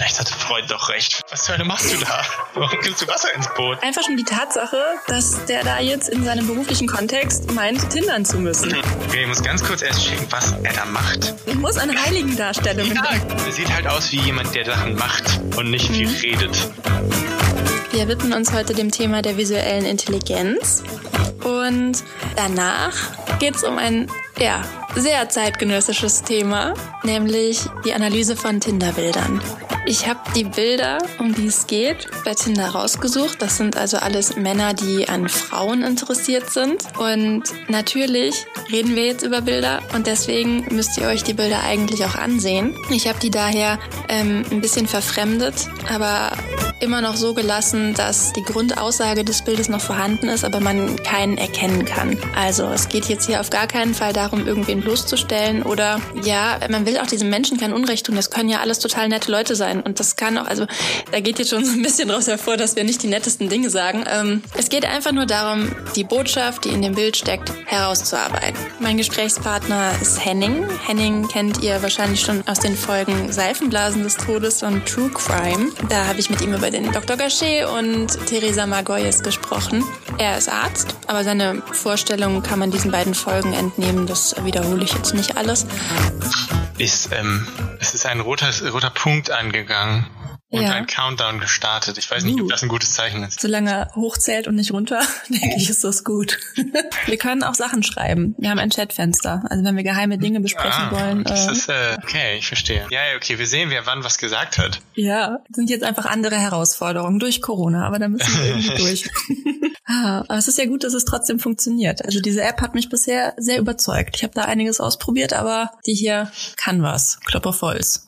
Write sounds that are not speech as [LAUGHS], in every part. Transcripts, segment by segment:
vielleicht hatte Freud doch recht. Was zur Hölle machst du da? Warum gibst du Wasser ins Boot? Einfach schon die Tatsache, dass der da jetzt in seinem beruflichen Kontext meint, tindern zu müssen. Okay, ich muss ganz kurz erst checken, was er da macht. Ich muss eine Heiligendarstellung. Ja, er sieht halt aus wie jemand, der Sachen macht und nicht viel redet. Wir widmen uns heute dem Thema der visuellen Intelligenz. Und danach geht es um ein ja, sehr zeitgenössisches Thema, nämlich die Analyse von Tinderbildern. Ich habe die Bilder, um die es geht, bei Tinder rausgesucht. Das sind also alles Männer, die an Frauen interessiert sind. Und natürlich reden wir jetzt über Bilder und deswegen müsst ihr euch die Bilder eigentlich auch ansehen. Ich habe die daher ähm, ein bisschen verfremdet, aber immer noch so gelassen, dass die Grundaussage des Bildes noch vorhanden ist, aber man keinen erkennen kann. Also es geht jetzt hier auf gar keinen Fall darum, irgendwen bloßzustellen oder ja, man will auch diesem Menschen kein Unrecht tun. Das können ja alles total nette Leute sein und das kann auch, also da geht jetzt schon so ein bisschen daraus hervor, dass wir nicht die nettesten Dinge sagen. Ähm, es geht einfach nur darum, die Botschaft, die in dem Bild steckt, herauszuarbeiten. Mein Gesprächspartner ist Henning. Henning kennt ihr wahrscheinlich schon aus den Folgen Seifenblasen des Todes und True Crime. Da habe ich mit ihm über den Dr. Gachet und Theresa Margoyes gesprochen. Er ist Arzt, aber seine Vorstellungen kann man diesen beiden Folgen entnehmen. Das wiederhole ich jetzt nicht alles. Ist, ähm, es ist ein roter, roter Punkt angegangen und Ja. ein Countdown gestartet. Ich weiß nicht, ob das ein gutes Zeichen ist. Solange er hochzählt und nicht runter, [LAUGHS] denke ich, ist das gut. [LAUGHS] wir können auch Sachen schreiben. Wir haben ein Chatfenster. Also wenn wir geheime Dinge besprechen Ah, wollen. das Äh, ist, äh, okay, ich verstehe. Ja, okay, wir sehen, wer wann was gesagt hat. ja, sind jetzt einfach andere Herausforderungen durch Corona, aber da müssen wir irgendwie [LAUGHS] durch. ah, aber es ist ja gut, dass es trotzdem funktioniert. Also diese App hat mich bisher sehr überzeugt. Ich habe da einiges ausprobiert, aber die hier kann was. Klopp auf Holz.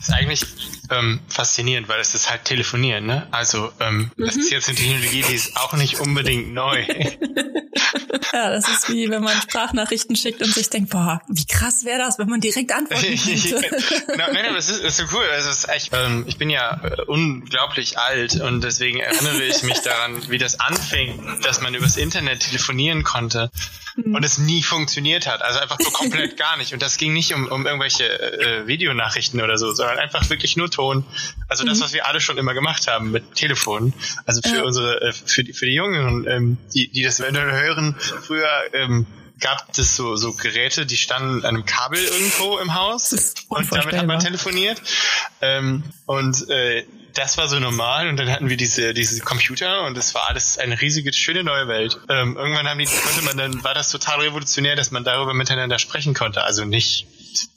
ist eigentlich ähm, faszinierend, weil es ist halt telefonieren, ne? Also, ähm, das ist jetzt eine Technologie, die ist auch nicht unbedingt neu. [LAUGHS] ja, das ist wie wenn man Sprachnachrichten schickt und sich denkt, boah, wie krass wäre das, wenn man direkt antworten [LAUGHS] könnte. Nein, aber es ist, es ist so cool. Also es ist echt, ähm, ich bin ja äh, unglaublich alt und deswegen erinnere ich mich [LAUGHS] daran, wie das anfing, dass man übers Internet telefonieren konnte und es nie funktioniert hat. Also einfach so komplett [LAUGHS] gar nicht. Und das ging nicht um, um irgendwelche äh, Videonachrichten oder so, sondern einfach wirklich nur Ton. Also das, was wir alle schon immer gemacht haben mit Telefonen. Also für Ja. unsere, äh, für die, für die Jungen, ähm, die, die das hören, früher ähm, gab es so, so Geräte, die standen an einem Kabel irgendwo im Haus und damit hat man telefoniert. Ähm, und äh, das war so normal und dann hatten wir diese diese Computer und es war alles eine riesige schöne neue Welt. Ähm, irgendwann haben die konnte man dann war das total revolutionär, dass man darüber miteinander sprechen konnte. Also nicht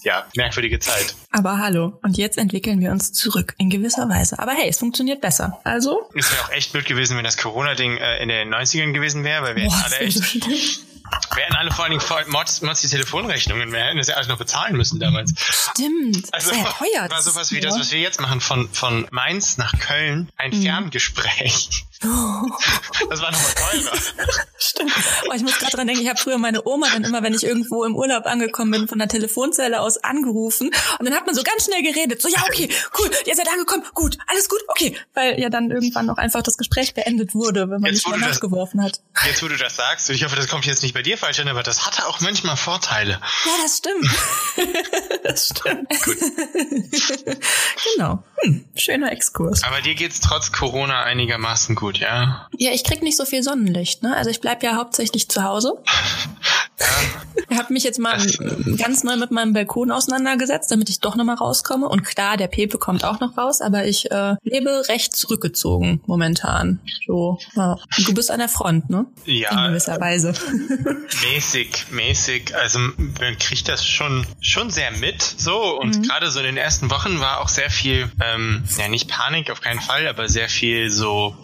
ja merkwürdige Zeit. Aber hallo, und jetzt entwickeln wir uns zurück in gewisser Weise. Aber hey, es funktioniert besser. Also, Es wäre auch echt blöd gewesen, wenn das Corona-Ding äh, in den 90ern gewesen wäre, weil wir boah, alle echt hätten alle vor allen Dingen Mods, Mods die Telefonrechnungen, wir hätten das ja alles noch bezahlen müssen damals. Stimmt, das Also ist ja teuer. war das sowas wie das, ja. was wir jetzt machen, von, von Mainz nach Köln, ein Mhm. Ferngespräch. [LAUGHS] Das war nochmal teurer. [LAUGHS] Stimmt. Oh, ich muss gerade dran denken, ich habe früher meine Oma dann immer, wenn ich irgendwo im Urlaub angekommen bin, von der Telefonzelle aus angerufen und dann hat man so ganz schnell geredet. So, ja, okay, cool, ihr seid angekommen, gut, alles gut, okay. Weil ja dann irgendwann auch einfach das Gespräch beendet wurde, wenn man Jetzt, nicht nachgeworfen hat. Jetzt, wo du das sagst, und ich hoffe, das kommt jetzt nicht bei dir falsch an, aber das hatte auch manchmal Vorteile. Ja, das stimmt. [LAUGHS] das stimmt. genau. Hm, schöner Exkurs. Aber dir geht's trotz Corona einigermaßen gut, ja? Ja, ich krieg nicht so viel Sonnenlicht, ne? Also ich bleib ja hauptsächlich zu Hause. [LAUGHS] Ich habe mich jetzt mal ganz neu mit meinem Balkon auseinandergesetzt, damit ich doch noch mal rauskomme. Und klar, der Pepe kommt auch noch raus, aber ich äh, lebe recht zurückgezogen momentan. So, ja. Du bist an der Front, ne? In Ja, gewisser Weise. [LAUGHS] mäßig, mäßig. Also man kriegt das schon schon sehr mit so und Mhm. gerade so in den ersten Wochen war auch sehr viel, ähm, ja nicht Panik auf keinen Fall, aber sehr viel so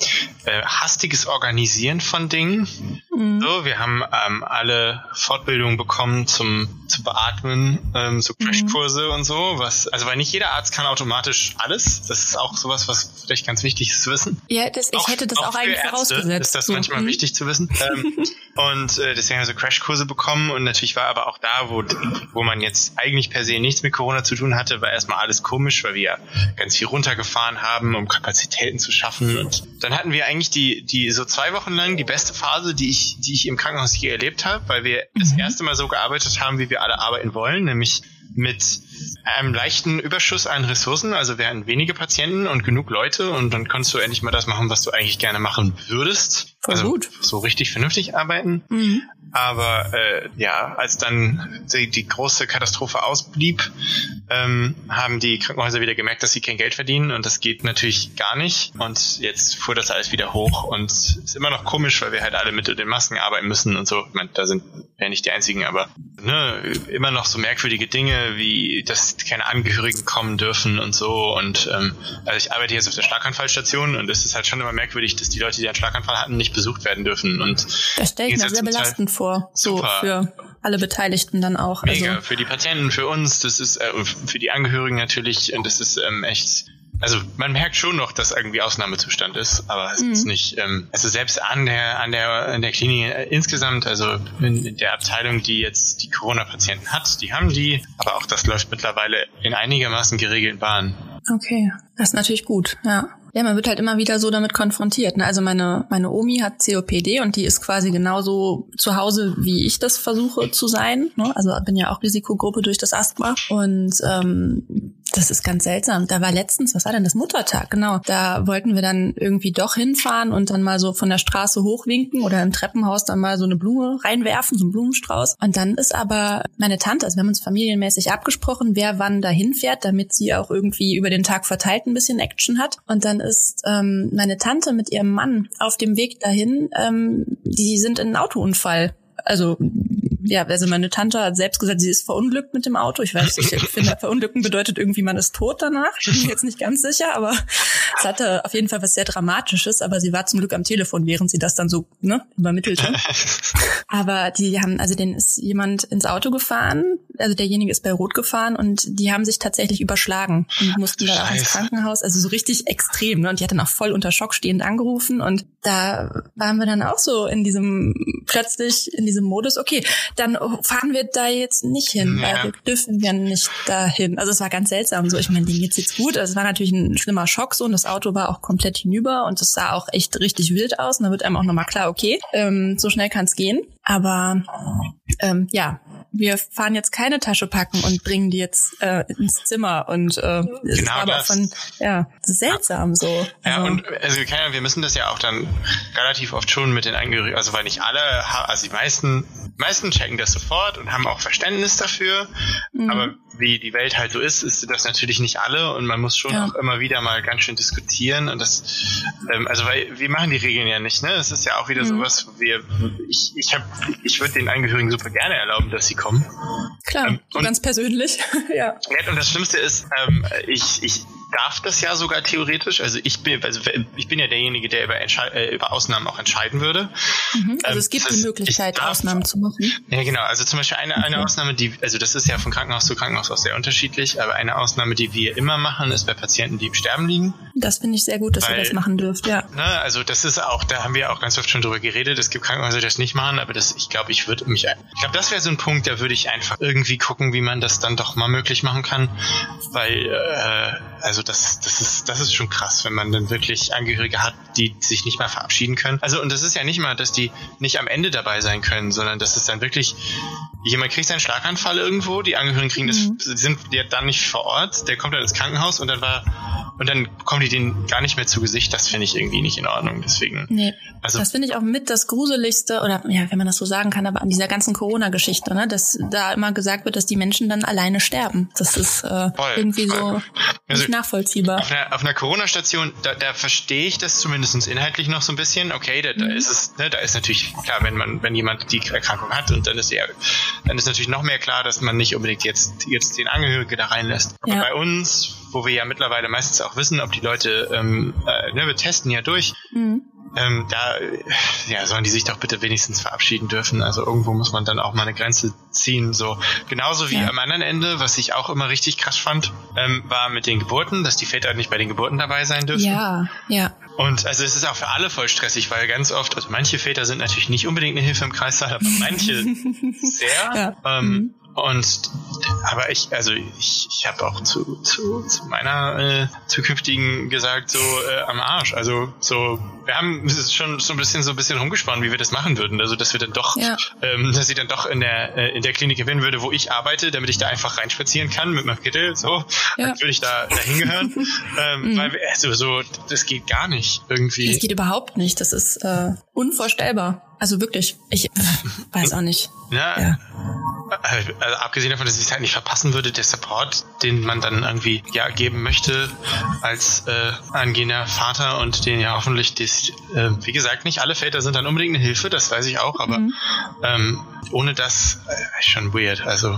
äh, hastiges Organisieren von Dingen. Mhm. So, wir haben ähm, alle Fortbildungen bekommen zum zu beatmen, ähm, so Mhm. Crashkurse und so. Was, also weil nicht jeder Arzt kann automatisch alles. Das ist auch sowas, was vielleicht ganz wichtig ist zu wissen. Ja, das, ich hätte das auch, für eigentlich Ärzte vorausgesetzt. Ist das So, manchmal hm. wichtig zu wissen. ähm, [LAUGHS] und äh, deswegen haben wir so Crashkurse bekommen und natürlich war aber auch da, wo, wo man jetzt eigentlich per se nichts mit Corona zu tun hatte, war erstmal alles komisch, weil wir ganz viel runtergefahren haben, um Kapazitäten zu schaffen. Und dann hatten wir eigentlich die, die so zwei Wochen lang die beste Phase, die ich, die ich im Krankenhaus je erlebt habe, weil wir das erste Mal so gearbeitet haben, wie wir alle arbeiten wollen, nämlich mit einem leichten Überschuss an Ressourcen, also wir hatten wenige Patienten und genug Leute und dann kannst du endlich mal das machen, was du eigentlich gerne machen würdest. Voll also gut. so richtig vernünftig arbeiten. Mhm. Aber äh, ja, als dann die, die große Katastrophe ausblieb, ähm, haben die Krankenhäuser wieder gemerkt, dass sie kein Geld verdienen und das geht natürlich gar nicht. Und jetzt fuhr das alles wieder hoch und ist immer noch komisch, weil wir halt alle mit den Masken arbeiten müssen und so. Ich meine, da sind wir nicht die einzigen, aber ne, immer noch so merkwürdige Dinge wie, dass keine Angehörigen kommen dürfen und so. Und ähm, also ich arbeite jetzt auf der Schlaganfallstation und es ist halt schon immer merkwürdig, dass die Leute, die einen Schlaganfall hatten, nicht besucht werden dürfen. Und Das stelle ich mir sehr belastend vor. So Super. für alle Beteiligten dann auch. Mega, Also, für die Patienten, für uns, das ist äh, für die Angehörigen natürlich und das ist ähm, echt. Also man merkt schon noch, dass irgendwie Ausnahmezustand ist, aber es ist nicht. Ähm, also selbst an der an der an der Klinik äh, insgesamt, also in, in der Abteilung, die jetzt die Corona-Patienten hat, die haben die, aber auch das läuft mittlerweile in einigermaßen geregelten Bahnen. okay, das ist natürlich gut, ja. Ja, man wird halt immer wieder so damit konfrontiert. Ne? Also meine, meine Omi hat COPD und die ist quasi genauso zu Hause, wie ich das versuche zu sein. Ne? Also bin ja auch Risikogruppe durch das Asthma. Und ähm, das ist ganz seltsam. Da war letztens, was war denn das Muttertag? Genau. Da wollten wir dann irgendwie doch hinfahren und dann mal so von der Straße hochwinken oder im Treppenhaus dann mal so eine Blume reinwerfen, so einen Blumenstrauß. Und dann ist aber meine Tante, also wir haben uns familienmäßig abgesprochen, wer wann dahin fährt, damit sie auch irgendwie über den Tag verteilt ein bisschen Action hat. Und dann ist ähm, meine Tante mit ihrem Mann auf dem Weg dahin, ähm, die sind in einen Autounfall. Also ja, also meine Tante hat selbst gesagt, sie ist verunglückt mit dem Auto. Ich weiß, ich finde, verunglücken bedeutet irgendwie, man ist tot danach. Ich bin mir jetzt nicht ganz sicher, aber es hatte auf jeden Fall was sehr Dramatisches. Aber sie war zum Glück am Telefon, während sie das dann so ne, übermittelte. [LAUGHS] Aber die haben, also denen ist jemand ins Auto gefahren, also derjenige ist bei Rot gefahren und die haben sich tatsächlich überschlagen und mussten dann auch ins. Krankenhaus, also so richtig extrem. Ne? Und die hat dann auch voll unter Schock stehend angerufen und da waren wir dann auch so in diesem, plötzlich in diesem Modus, okay, dann fahren wir da jetzt nicht hin, Ja. weil wir dürfen ja nicht dahin. Also es war ganz seltsam so. Ich meine, denen geht's jetzt gut. Also es war natürlich ein schlimmer Schock so und das Auto war auch komplett hinüber und es sah auch echt richtig wild aus. Und da wird einem auch nochmal klar, okay, ähm, so schnell kann's gehen. Aber ähm, ja, wir fahren jetzt keine Tasche packen und bringen die jetzt äh, ins Zimmer und äh, Genau aber das. von ja seltsam so. Ja, Also, und also wir müssen das ja auch dann relativ oft schon mit den Angehörigen, also weil nicht alle, also die meisten, meisten checken das sofort und haben auch Verständnis dafür, Mhm. aber wie die Welt halt so ist, ist das natürlich nicht alle und man muss schon Ja. auch immer wieder mal ganz schön diskutieren und das, ähm, also weil wir machen die Regeln ja nicht, ne? Es ist ja auch wieder Mhm. sowas, wo wir, ich, ich habe, ich würde den Angehörigen super gerne erlauben, dass sie kommen. klar, ähm, ganz persönlich. [LAUGHS] Ja, und das Schlimmste ist, ähm, ich, ich darf das ja sogar theoretisch. Also ich bin, also ich bin ja derjenige, der über, äh, über Ausnahmen auch entscheiden würde. Mhm. Also Ähm, es gibt die Möglichkeit, ich darf- Ausnahmen zu machen. Ja, genau. Also zum Beispiel eine, eine Ausnahme, die, also das ist ja von Krankenhaus zu Krankenhaus auch sehr unterschiedlich, aber eine Ausnahme, die wir immer machen, ist bei Patienten, die im Sterben liegen. Das finde ich sehr gut, dass ihr Weil- das machen dürft, ja. Ne, also das ist auch, da haben wir auch ganz oft schon drüber geredet. Es gibt Krankenhäuser, die das nicht machen, aber das, ich glaube, ich würde mich, ich glaube, das wäre so ein Punkt, da würde ich einfach irgendwie gucken, wie man das dann doch mal möglich machen kann, weil, äh, also das, das ist, das ist schon krass, wenn man dann wirklich Angehörige hat, die sich nicht mal verabschieden können. Also und das ist ja nicht mal, dass die nicht am Ende dabei sein können, sondern das ist dann wirklich jemand kriegt seinen Schlaganfall irgendwo, die Angehörigen kriegen Mhm. das, sind ja dann nicht vor Ort, der kommt dann ins Krankenhaus und dann war und dann kommen die denen gar nicht mehr zu Gesicht. Das finde ich irgendwie nicht in Ordnung. Deswegen, Nee. also Das finde ich auch mit das Gruseligste, oder ja, wenn man das so sagen kann, aber an dieser ganzen Corona-Geschichte, ne, dass da immer gesagt wird, dass die Menschen dann alleine sterben. Das ist äh, Voll, irgendwie so voll. Also- nicht nachvollziehbar. Auf einer, einer Corona-Station, da, da verstehe ich das zumindest inhaltlich noch so ein bisschen. Okay, da, da ist es, ne, da ist natürlich klar, wenn man, wenn jemand die Erkrankung hat und dann ist ja, dann ist natürlich noch mehr klar, dass man nicht unbedingt jetzt, jetzt den Angehörigen da reinlässt. Aber Ja. bei uns, wo wir ja mittlerweile meistens auch wissen, ob die Leute, ähm, äh, ne, wir testen ja durch, Mhm. Ähm, da ja, sollen die sich doch bitte wenigstens verabschieden dürfen. Also irgendwo muss man dann auch mal eine Grenze ziehen. So genauso wie Ja. am anderen Ende, was ich auch immer richtig krass fand, ähm, war mit den Geburten, dass die Väter nicht bei den Geburten dabei sein dürfen. Ja, ja. Und also es ist auch für alle voll stressig, weil ganz oft, also manche Väter sind natürlich nicht unbedingt eine Hilfe im Kreißsaal, aber manche [LAUGHS] sehr. Ja. Ähm, und aber ich, also ich, ich habe auch zu, zu, zu meiner äh, zukünftigen gesagt, so äh, am Arsch. Also so, wir haben schon so ein bisschen so ein bisschen rumgesponnen, wie wir das machen würden. Also dass wir dann doch, ja. ähm, dass sie dann doch in der äh, in der Klinik gewinnen würde, wo ich arbeite, damit ich da einfach reinspazieren kann mit meinem Kittel. So, ja. dann würde ich da, da hingehören. [LAUGHS] ähm, mhm. Weil wir, also so, das geht gar nicht irgendwie. Das geht überhaupt nicht. Das ist äh, unvorstellbar. Also wirklich, ich äh, weiß auch nicht. [LAUGHS] Ja. ja. Also abgesehen davon, dass ich es halt nicht verpassen würde, der Support, den man dann irgendwie ja geben möchte als äh, angehender Vater und den ja hoffentlich das, äh, wie gesagt, nicht alle Väter sind dann unbedingt eine Hilfe, das weiß ich auch, aber mhm. ähm, ohne das äh, schon weird. Also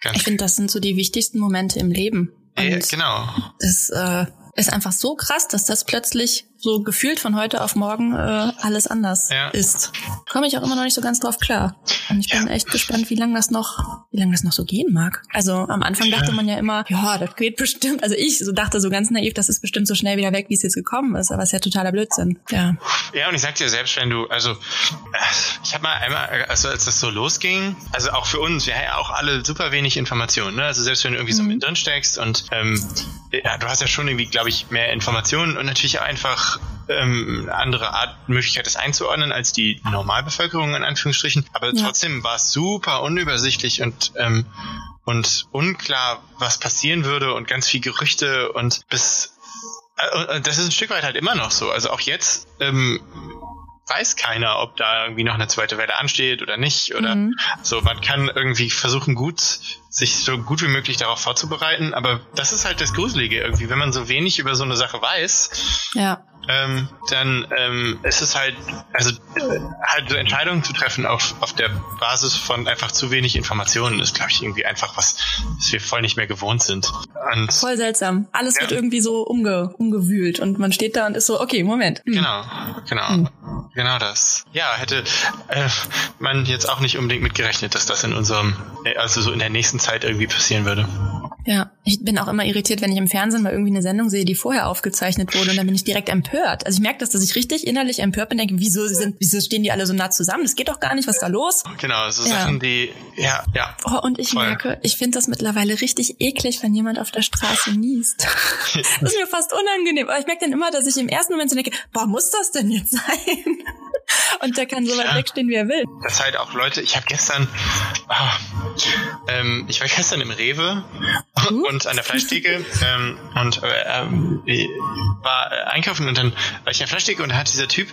ganz ich finde, das sind so die wichtigsten Momente im Leben. ja, genau. Das äh, ist einfach so krass, dass das plötzlich so gefühlt von heute auf morgen äh, alles anders ja. ist. Komme ich auch immer noch nicht so ganz drauf klar. Und ich bin ja. echt gespannt, wie lange das noch, wie lange das noch so gehen mag. Also am Anfang dachte man ja immer, ja, das geht bestimmt. Also ich so dachte so ganz naiv, das ist bestimmt so schnell wieder weg, wie es jetzt gekommen ist. Aber es ist ja totaler Blödsinn. Ja. Ja, und ich sag dir selbst, wenn du, also ich habe mal einmal, also als das so losging, also auch für uns, wir haben ja auch alle super wenig Informationen. Ne? Also selbst wenn du irgendwie mhm. so mit drin steckst und ähm, ja, du hast ja schon irgendwie, glaube ich, mehr Informationen und natürlich auch einfach ähm, andere Art, Möglichkeit, das einzuordnen als die Normalbevölkerung in Anführungsstrichen. Aber ja. trotzdem war es super unübersichtlich und ähm, und unklar, was passieren würde und ganz viel Gerüchte und bis äh, das ist ein Stück weit halt immer noch so. Also auch jetzt ähm, weiß keiner, ob da irgendwie noch eine zweite Welle ansteht oder nicht. Oder mhm. so, man kann irgendwie versuchen, gut, sich so gut wie möglich darauf vorzubereiten. Aber das ist halt das Gruselige irgendwie, wenn man so wenig über so eine Sache weiß. Ja ähm, dann ähm, ist es halt, also äh, halt so Entscheidungen zu treffen auf, auf der Basis von einfach zu wenig Informationen ist, glaube ich, irgendwie einfach was, was wir voll nicht mehr gewohnt sind. Und voll seltsam. Alles ja. wird irgendwie so umge, umgewühlt und man steht da und ist so, okay, Moment. Hm. Genau, genau. Hm. Genau das. Ja, hätte äh, man jetzt auch nicht unbedingt mitgerechnet, dass das in unserem, äh, also so in der nächsten Zeit irgendwie passieren würde. Ja, ich bin auch immer irritiert, wenn ich im Fernsehen mal irgendwie eine Sendung sehe, die vorher aufgezeichnet wurde und dann bin ich direkt empört. Also ich merke das, dass ich richtig innerlich empört bin, denke, wieso sind, wieso stehen die alle so nah zusammen? Das geht doch gar nicht, was ist da los? Genau, so ja. Sachen, die, ja, ja. Oh, und ich voll. merke, ich finde das mittlerweile richtig eklig, wenn jemand auf der Straße niest. [LAUGHS] das ist mir fast unangenehm. Aber ich merke dann immer, dass ich im ersten Moment so denke, boah, muss das denn jetzt sein? [LAUGHS] Und der kann so weit ja. wegstehen, wie er will. Das halt auch Leute, ich habe gestern, oh, ähm, ich war gestern im Rewe uh. und an der Fleischtheke ähm, und äh, ähm, war einkaufen und dann an der Fleischtheke und hat dieser Typ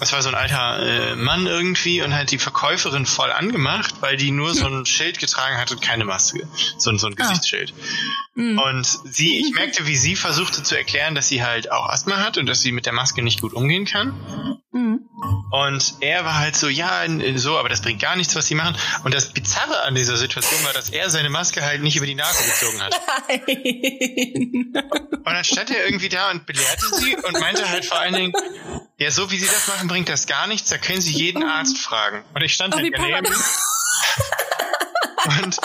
das war so ein alter äh, Mann irgendwie und hat die Verkäuferin voll angemacht, weil die nur so ein Schild getragen hat und keine Maske. So, so ein ah. Gesichtsschild. Mhm. Und sie, ich merkte, wie sie versuchte zu erklären, dass sie halt auch Asthma hat und dass sie mit der Maske nicht gut umgehen kann. Mhm. Und er war halt so, ja, so, aber das bringt gar nichts, was sie machen. Und das Bizarre an dieser Situation war, dass er seine Maske halt nicht über die Nase gezogen hat. Nein. Und dann stand er irgendwie da und belehrte sie und meinte halt vor allen Dingen, ja, so wie sie das machen, bringt das gar nichts, da können sie jeden Arzt fragen. Und ich stand oh, halt daneben. Und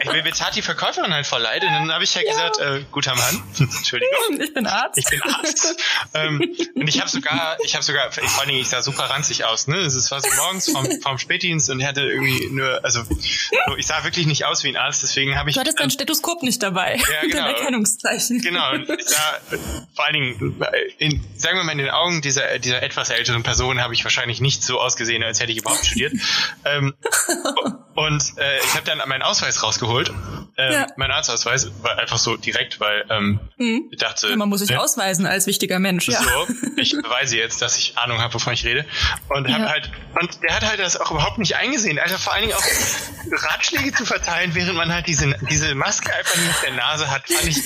ich, mir tat die Verkäuferin halt voll leid. Und dann habe ich ja, ja. gesagt, äh, guter Mann, [LAUGHS] Entschuldigung. [LAUGHS] Ich bin Arzt. Ich bin Arzt. ähm, und ich habe sogar, ich habe sogar, vor allen Dingen, ich sah super ranzig aus. Ne? Es war so morgens vom, vom Spätdienst und hatte irgendwie nur, also so, ich sah wirklich nicht aus wie ein Arzt, deswegen habe ich... Du hattest dein Stethoskop nicht dabei. Ja, [LAUGHS] genau. Dein Erkennungszeichen. Genau. Und ich sah, vor allen Dingen, in, sagen wir mal, in den Augen dieser, dieser etwas älteren Person habe ich wahrscheinlich nicht so ausgesehen, als hätte ich überhaupt studiert. ähm, und äh, ich habe dann meinen Ausweis rausgeholt. Ähm, ja. Mein Arztausweis war einfach so direkt, weil ähm, mhm. ich dachte. Ja, man muss sich ne, ausweisen als wichtiger Mensch. Ja. So, ich beweise jetzt, dass ich Ahnung habe, wovon ich rede. Und hab halt, und der hat halt das auch überhaupt nicht eingesehen. Also vor allen Dingen auch Ratschläge zu verteilen, während man halt diese, diese Maske einfach nicht auf der Nase hat, fand ich,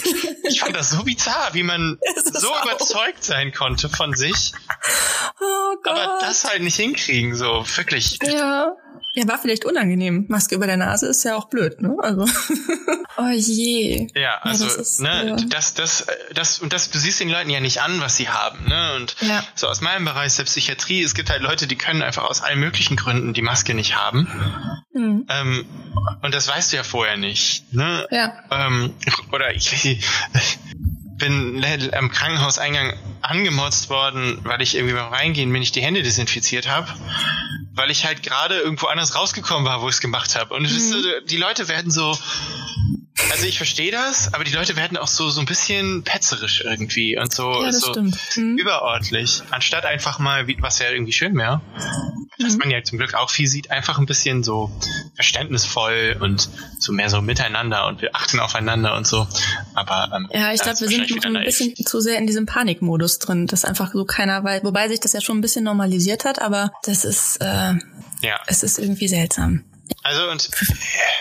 ich fand das so bizarr, wie man [LAUGHS] so auch. überzeugt sein konnte von sich. Oh Gott. Aber das halt nicht hinkriegen, so wirklich. Ja. Ja, war vielleicht unangenehm. Maske über der Nase ist ja auch blöd, ne? Also. [LAUGHS] oh je. Ja, also, ja, das ist, ne, ja. das, das, das, und das, du siehst den Leuten ja nicht an, was sie haben, ne? Und ja. so aus meinem Bereich der Psychiatrie, es gibt halt Leute, die können einfach aus allen möglichen Gründen die Maske nicht haben. Mhm. Ähm, und das weißt du ja vorher nicht, ne? Ja. Ähm, oder ich, bin am Krankenhauseingang angemotzt worden, weil ich irgendwie beim Reingehen mir nicht die Hände desinfiziert habe. Weil ich halt gerade irgendwo anders rausgekommen war, wo ich es gemacht habe. Und mhm. die Leute werden so, also ich verstehe das, aber die Leute werden auch so so ein bisschen petzerisch irgendwie und so, ja, so mhm. überordentlich, anstatt einfach mal, was ja irgendwie schön wäre, was mhm. man ja zum Glück auch viel sieht, einfach ein bisschen so verständnisvoll und so mehr so miteinander und wir achten aufeinander und so. Aber ähm, ja, ich glaube, wir sind ein bisschen zu sehr in diesem Panikmodus drin, dass einfach so keiner weiß, wobei sich das ja schon ein bisschen normalisiert hat, aber das ist äh, ja. es ist irgendwie seltsam. Also und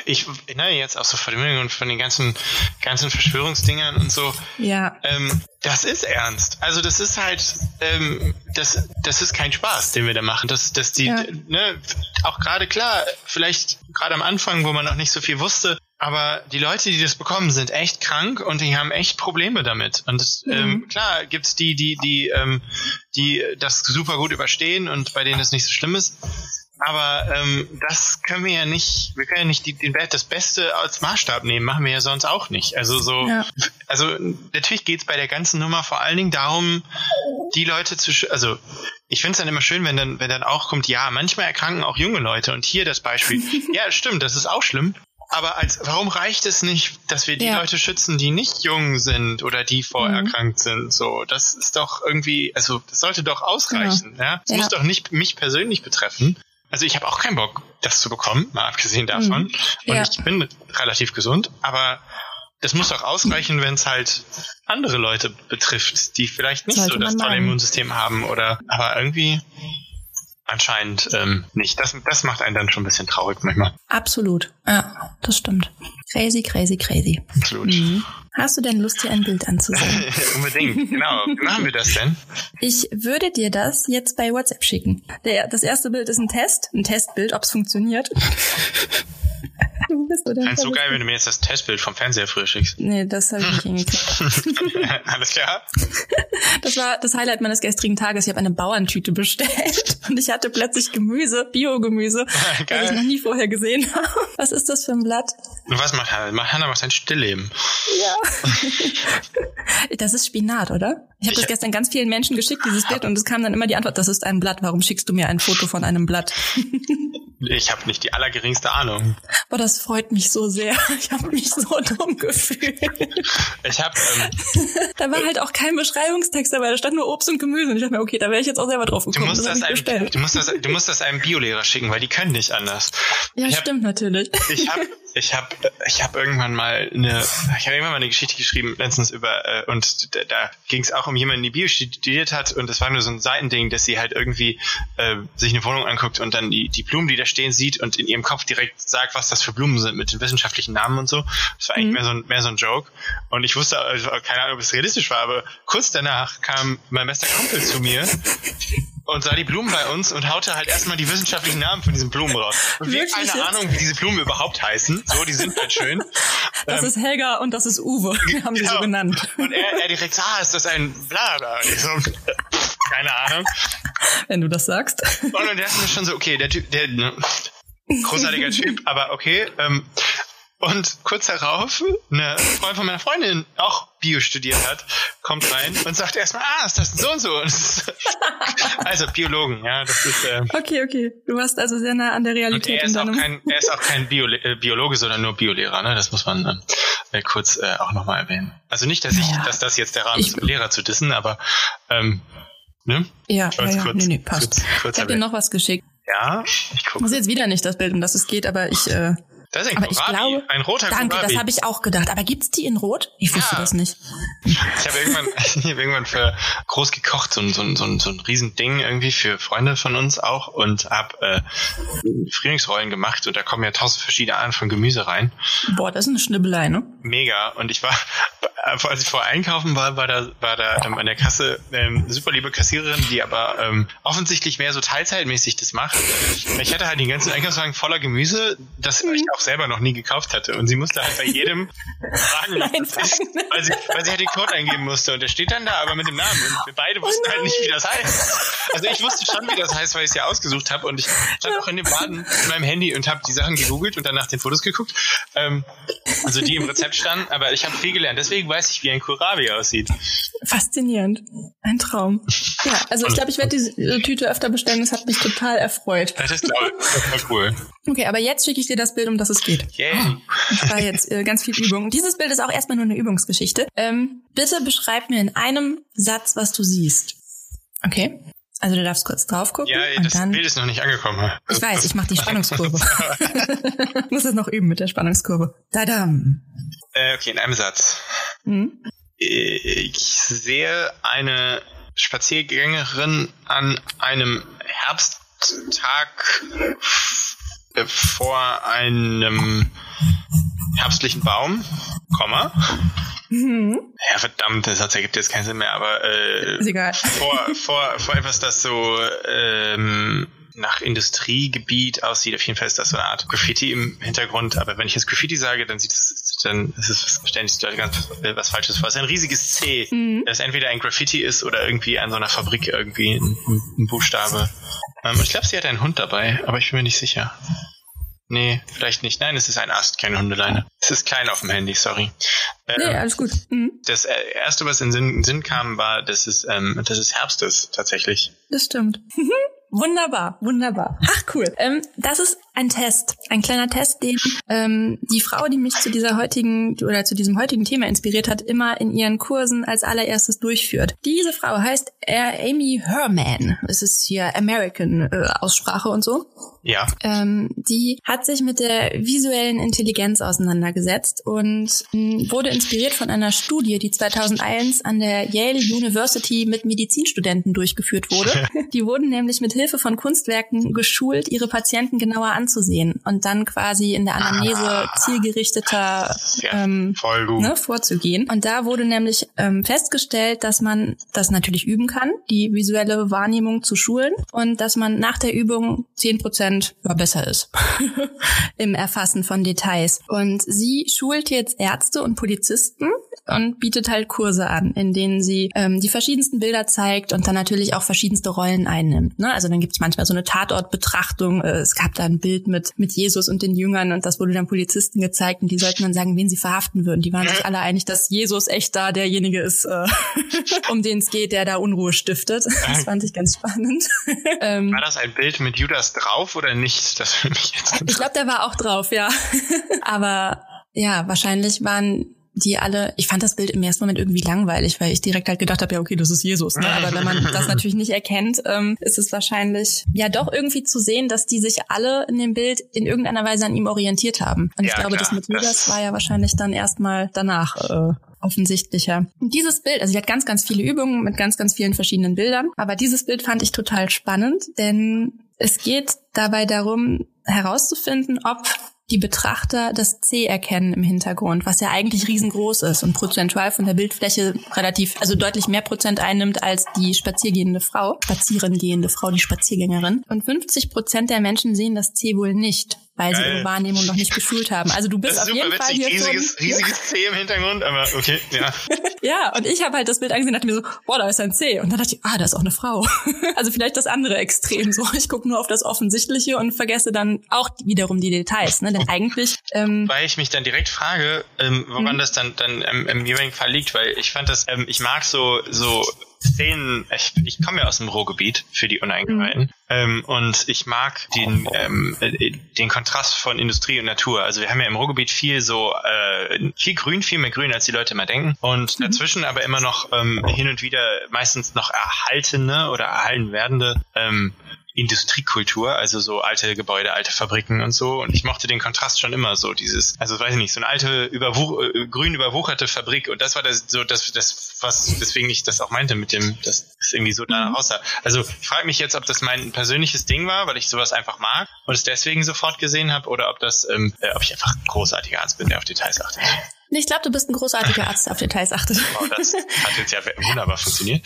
ich, ne, jetzt auch so von und von den ganzen, ganzen Verschwörungsdingern und so. Ja. Ähm, das ist ernst. Also das ist halt, ähm, das, das ist kein Spaß, den wir da machen. Das, das die, ja. ne, auch gerade klar, vielleicht gerade am Anfang, wo man noch nicht so viel wusste, aber die Leute, die das bekommen, sind echt krank und die haben echt Probleme damit. Und das, mhm. ähm, klar gibt's die, die, die, ähm, die das super gut überstehen und bei denen es nicht so schlimm ist. Aber ähm, das können wir ja nicht, wir können ja nicht die, den Wert das Beste als Maßstab nehmen, machen wir ja sonst auch nicht. Also so, ja. also natürlich geht's bei der ganzen Nummer vor allen Dingen darum, die Leute zu, also ich finde es dann immer schön, wenn dann, wenn dann auch kommt, ja, manchmal erkranken auch junge Leute und hier das Beispiel. [LAUGHS] ja, stimmt, das ist auch schlimm. Aber als, warum reicht es nicht, dass wir die ja. Leute schützen, die nicht jung sind oder die vorerkrankt mhm. sind? So, das ist doch irgendwie, also das sollte doch ausreichen. Genau. Ja, es ja. muss doch nicht mich persönlich betreffen. Also ich habe auch keinen Bock, das zu bekommen, mal abgesehen davon. Mhm. Ja. Und ich bin relativ gesund, aber das muss doch ausreichen, wenn es halt andere Leute betrifft, die vielleicht nicht Sollte so das tolle. Immunsystem haben oder aber irgendwie anscheinend ähm, nicht. Das, das macht einen dann schon ein bisschen traurig manchmal. Absolut. Ja, das stimmt. Crazy, crazy, crazy. Absolut. Mhm. Hast du denn Lust, dir ein Bild anzusehen? [LAUGHS] Unbedingt, genau. Wie machen wir das denn? Ich würde dir das jetzt bei WhatsApp schicken. Der, das erste Bild ist ein Test, ein Testbild, ob es funktioniert. [LAUGHS] Oder? Fände so geil, wenn du mir jetzt das Testbild vom Fernseher früher schickst. Nee, das habe ich nicht hingekriegt. [LAUGHS] Alles klar. [LAUGHS] Das war das Highlight meines gestrigen Tages. Ich habe eine Bauerntüte bestellt [LAUGHS] und ich hatte plötzlich Gemüse, Biogemüse, das ich noch nie vorher gesehen habe. Was ist das für ein Blatt? Und was macht Hannah? Hannah macht ein Stillleben. Ja. Das ist Spinat, oder? Ich habe das gestern ganz vielen Menschen geschickt, dieses Bild, und es kam dann immer die Antwort, das ist ein Blatt. Warum schickst du mir ein Foto von einem Blatt? Ich habe nicht die allergeringste Ahnung. Boah, das freut mich so sehr. [LAUGHS] Ich habe mich so [LAUGHS] dumm gefühlt. Ich habe. Ähm, da war halt auch kein Beschreibungstext dabei. Da stand nur Obst und Gemüse. Und ich dachte mir, okay, da wäre ich jetzt auch selber drauf gekommen. Du musst das, das einem, du musst das, du musst das einem Biolehrer schicken, weil die können nicht anders. Ja, ich stimmt hab, natürlich. Ich habe [LAUGHS] ich habe ich hab irgendwann mal eine ich habe irgendwann mal eine Geschichte geschrieben letztens über äh, und da, da ging es auch um jemanden, die Bio studiert hat und das war nur so ein Seitending, dass sie halt irgendwie äh, sich eine Wohnung anguckt und dann die die Blumen, die da stehen, sieht und in ihrem Kopf direkt sagt, was das für Blumen sind mit den wissenschaftlichen Namen und so. Das war eigentlich mhm. mehr so ein mehr so ein Joke und ich wusste also, keine Ahnung, ob es realistisch war, aber kurz danach kam mein bester Kumpel zu mir und sah die Blumen bei uns und haute halt erstmal die wissenschaftlichen Namen von diesen Blumen raus. Und wir haben keine Ahnung, wie diese Blumen überhaupt heißen. So, die sind halt schön. [LAUGHS] Das ähm, ist Helga und das ist Uwe. Wir haben genau. sie so genannt. Und er, er direkt, ah, ist das ein Blabla? Und ich so, keine Ahnung. Wenn du das sagst. Und dann dachte ich mir schon so, okay, der Typ, der, ne, großartiger Typ, aber okay, ähm, und kurz darauf, eine Freundin von meiner Freundin, auch Bio studiert hat, kommt rein und sagt erstmal, ah, ist das so und so? also Biologen, ja, das ist. Äh, okay, okay. Du warst also sehr nah an der Realität. Er, ist auch kein, er ist auch kein Bio, äh, Biologe, sondern nur Biolehrer, ne? Das muss man äh, kurz äh, auch nochmal erwähnen. Also nicht, dass ich, ja. dass das jetzt der Rahmen ist, um Lehrer zu dissen, aber ähm, ne? Ja, kurz, ja, ja. Kurz, nee, nee, passt. Kurz, kurz ich habe dir noch was geschickt. Ja, ich gucke. Das ist jetzt wieder nicht das Bild, um das es geht, aber ich äh, das ist ein aber Kohlrabi, ich glaube, ein roter Danke, Kohlrabi. das habe ich auch gedacht. Aber gibt's die in Rot? Ich wusste ja. das nicht. Ich habe irgendwann, [LAUGHS] ich hab irgendwann für groß gekocht, so, so, so, so ein Riesending irgendwie für Freunde von uns auch und habe äh, Frühlingsrollen gemacht und da kommen ja tausend verschiedene Arten von Gemüse rein. Boah, das ist eine Schnibbelei, ne? Mega. Und ich war, [LAUGHS] als ich vor einkaufen war, war da, war da ähm, an der Kasse ähm, super liebe Kassiererin, die aber ähm, offensichtlich mehr so teilzeitmäßig das macht. Ich hatte halt den ganzen Einkaufswagen voller Gemüse, das mhm. ich auch selber noch nie gekauft hatte. Und sie musste halt bei [LAUGHS] jedem fragen, Nein, ist, weil sie, weil sie halt den Code eingeben musste. Und der steht dann da, aber mit dem Namen. Und wir beide wussten Oh halt nicht, wie das heißt. Also ich wusste schon, wie das heißt, weil ich es ja ausgesucht habe. Und ich stand auch in dem Laden mit meinem Handy und habe die Sachen gegoogelt und dann nach den Fotos geguckt. Ähm, also die im Rezept standen. Aber ich habe viel gelernt. Deswegen weiß ich, wie ein Kohlrabi aussieht. Faszinierend. Ein Traum. Ja, also ich glaube, ich werde diese Tüte öfter bestellen. Das hat mich total erfreut. Das ist, glaube ich, das war cool. Okay, aber jetzt schicke ich dir das Bild, um das es geht. Yay. Das war jetzt äh, ganz viel Übung. Dieses Bild ist auch erstmal nur eine Übungsgeschichte. Ähm, bitte beschreib mir in einem Satz, was du siehst. Okay? Also du darfst kurz drauf gucken Ja, und das dann. Bild ist noch nicht angekommen. Ich weiß, ich mache die Spannungskurve. ich [LAUGHS] [LAUGHS] muss das noch üben mit der Spannungskurve. Dadam. Äh, okay, in einem Satz. Hm? Ich sehe eine Spaziergängerin an einem Herbsttag äh, vor einem herbstlichen Baum, Komma. Mhm. Ja, verdammt, Satz ergibt jetzt keinen Sinn mehr, aber äh, vor, vor, vor etwas, das so ähm, nach Industriegebiet aussieht. Auf jeden Fall ist das so eine Art Graffiti im Hintergrund. Aber wenn ich jetzt Graffiti sage, dann sieht es, dann ist es sich die Leute ganz was Falsches vor. Es ist ein riesiges C, Mhm. das entweder ein Graffiti ist oder irgendwie an so einer Fabrik irgendwie ein, ein Buchstabe. Ähm, ich glaube, sie hat einen Hund dabei, aber ich bin mir nicht sicher. Nee, vielleicht nicht. Nein, es ist ein Ast, keine Hundeleine. Es ist klein auf dem Handy, sorry. Ähm, Nee, alles gut. Mhm. das äh, erste, was in den Sinn, in Sinn kam, war, dass es, ähm, dass es Herbst ist, tatsächlich. Das stimmt. [LAUGHS] Wunderbar, wunderbar. Ach cool. Ähm, das ist ein Test, ein kleiner Test, den ähm, die Frau, die mich zu dieser heutigen oder zu diesem heutigen Thema inspiriert hat, immer in ihren Kursen als allererstes durchführt. Diese Frau heißt Amy Herman. Es ist hier American äh, Aussprache und so. Ja. Ähm, die hat sich mit der visuellen Intelligenz auseinandergesetzt und mh, wurde inspiriert von einer Studie, die 2001 an der Yale University mit Medizinstudenten durchgeführt wurde. [LAUGHS] Die wurden nämlich mit Hilfe von Kunstwerken geschult, ihre Patienten genauer anzusehen und dann quasi in der Anamnese zielgerichteter Ja, ähm, ne, vorzugehen. Und da wurde nämlich ähm, festgestellt, dass man das natürlich üben kann, die visuelle Wahrnehmung zu schulen und dass man nach der Übung 10 Prozent besser ist [LAUGHS] im Erfassen von Details. Und sie schult jetzt Ärzte und Polizisten und bietet halt Kurse an, in denen sie ähm, die verschiedensten Bilder zeigt und dann natürlich auch verschiedenste Rollen einnimmt. Ne? Also dann gibt's manchmal so eine Tatortbetrachtung. Äh, es gab da ein Bild mit, mit Jesus und den Jüngern und das wurde dann Polizisten gezeigt und die sollten dann sagen, wen sie verhaften würden. Die waren sich alle einig, dass Jesus echt da derjenige ist, äh, [LAUGHS] um den es geht, der da Unruhe stiftet. [LAUGHS] Das fand ich ganz spannend. [LAUGHS] ähm, War das ein Bild mit Judas drauf oder nicht? Das würde mich jetzt ich glaube, der war auch drauf, ja. Aber ja, wahrscheinlich waren die alle, ich fand das Bild im ersten Moment irgendwie langweilig, weil ich direkt halt gedacht habe, ja, okay, das ist Jesus. Ne? Aber wenn man das natürlich nicht erkennt, ähm, ist es wahrscheinlich ja doch irgendwie zu sehen, dass die sich alle in dem Bild in irgendeiner Weise an ihm orientiert haben. Und ich Ja, glaube, klar, das mit Judas das- war ja wahrscheinlich dann erstmal danach äh, offensichtlicher. Und dieses Bild, also sie hat ganz, ganz viele Übungen mit ganz, ganz vielen verschiedenen Bildern, aber dieses Bild fand ich total spannend, denn es geht dabei darum, herauszufinden, ob die Betrachter das C erkennen im Hintergrund, was ja eigentlich riesengroß ist und prozentual von der Bildfläche relativ, also deutlich mehr Prozent einnimmt als die spaziergehende Frau, spazierengehende Frau, die Spaziergängerin. Und 50 Prozent der Menschen sehen das C wohl nicht, weil sie Geil. ihre Wahrnehmung noch nicht geschult haben. Also du bist Das ist auf super jeden Fall witzig, hier riesiges, schon, riesiges C im Hintergrund, aber okay, ja. [LAUGHS] ja, und ich habe halt das Bild angesehen und dachte mir so, boah, da ist ein C. Und dann dachte ich, ah, da ist auch eine Frau. [LAUGHS] also vielleicht das andere Extrem so. Ich gucke nur auf das Offensichtliche und vergesse dann auch wiederum die Details. Ne? Denn eigentlich, ähm, Weil ich mich dann direkt frage, ähm, woran Mhm. das dann, dann ähm, im jeweiligen Fall liegt, weil ich fand das, ähm, ich mag so, so Szenen, ich, ich komme ja aus dem Ruhrgebiet für die Uneingeweihten Mhm. ähm, und ich mag den, ähm, äh, den Kontrast von Industrie und Natur. Also wir haben ja im Ruhrgebiet viel so, äh, viel Grün, viel mehr Grün, als die Leute immer denken und Mhm. dazwischen aber immer noch ähm, hin und wieder meistens noch erhaltene oder erhalten werdende ähm, Industriekultur, also so alte Gebäude, alte Fabriken und so. Und ich mochte den Kontrast schon immer so, dieses, also weiß ich nicht, so eine alte, überwuch, äh, grün überwucherte Fabrik. Und das war das, so das, das, was, deswegen ich das auch meinte mit dem, das ist irgendwie so da aussah. Also ich frage mich jetzt, ob das mein persönliches Ding war, weil ich sowas einfach mag und es deswegen sofort gesehen habe, oder ob das, ähm, äh, ob ich einfach ein großartiger Arzt bin, der auf Details achtet. Ich glaube, du bist ein großartiger Arzt, der auf Details achtet. Oh, das hat jetzt ja wunderbar funktioniert.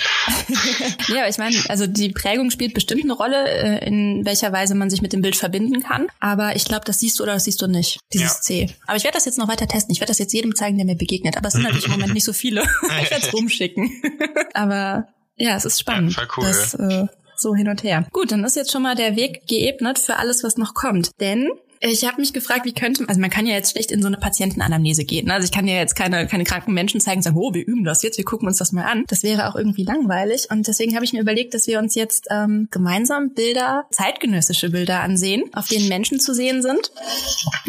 [LAUGHS] ja, ich meine, also die Prägung spielt bestimmt eine Rolle, äh, in welcher Weise man sich mit dem Bild verbinden kann. Aber ich glaube, das siehst du oder das siehst du nicht, dieses ja. C. Aber ich werde das jetzt noch weiter testen. Ich werde das jetzt jedem zeigen, der mir begegnet. Aber es sind natürlich im Moment nicht so viele. [LAUGHS] ich werde es rumschicken. [LAUGHS] aber ja, es ist spannend. Ja, cool. Das, äh, so hin und her. Gut, dann ist jetzt schon mal der Weg geebnet für alles, was noch kommt. Denn ich habe mich gefragt, wie könnte, also man kann ja jetzt schlecht in so eine Patientenanamnese gehen. Ne? Also ich kann ja jetzt keine, keine kranken Menschen zeigen und sagen, oh, wir üben das jetzt, wir gucken uns das mal an. Das wäre auch irgendwie langweilig. Und deswegen habe ich mir überlegt, dass wir uns jetzt ähm, gemeinsam Bilder, zeitgenössische Bilder ansehen, auf denen Menschen zu sehen sind.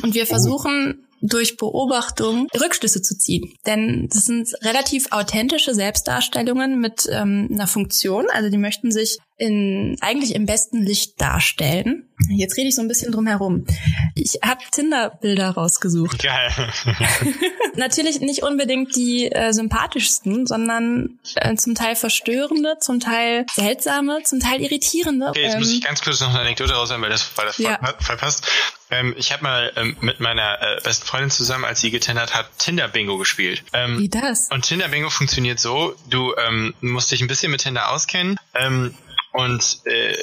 Und wir versuchen durch Beobachtung Rückschlüsse zu ziehen. Denn das sind relativ authentische Selbstdarstellungen mit ähm, einer Funktion. Also die möchten sich in eigentlich im besten Licht darstellen. Jetzt rede ich so ein bisschen drum herum. Ich habe Tinder-Bilder rausgesucht. Geil. [LAUGHS] Natürlich nicht unbedingt die äh, sympathischsten, sondern äh, zum Teil verstörende, zum Teil seltsame, zum Teil irritierende. Okay, jetzt ähm, muss ich ganz kurz noch eine Anekdote raushauen, weil das, weil das ja. verpasst. Ähm, ich habe mal ähm, mit meiner äh, besten Freundin zusammen, als sie getendert hat, Tinder-Bingo gespielt. Ähm, Wie das? Und Tinder-Bingo funktioniert so, du ähm, musst dich ein bisschen mit Tinder auskennen. Und äh,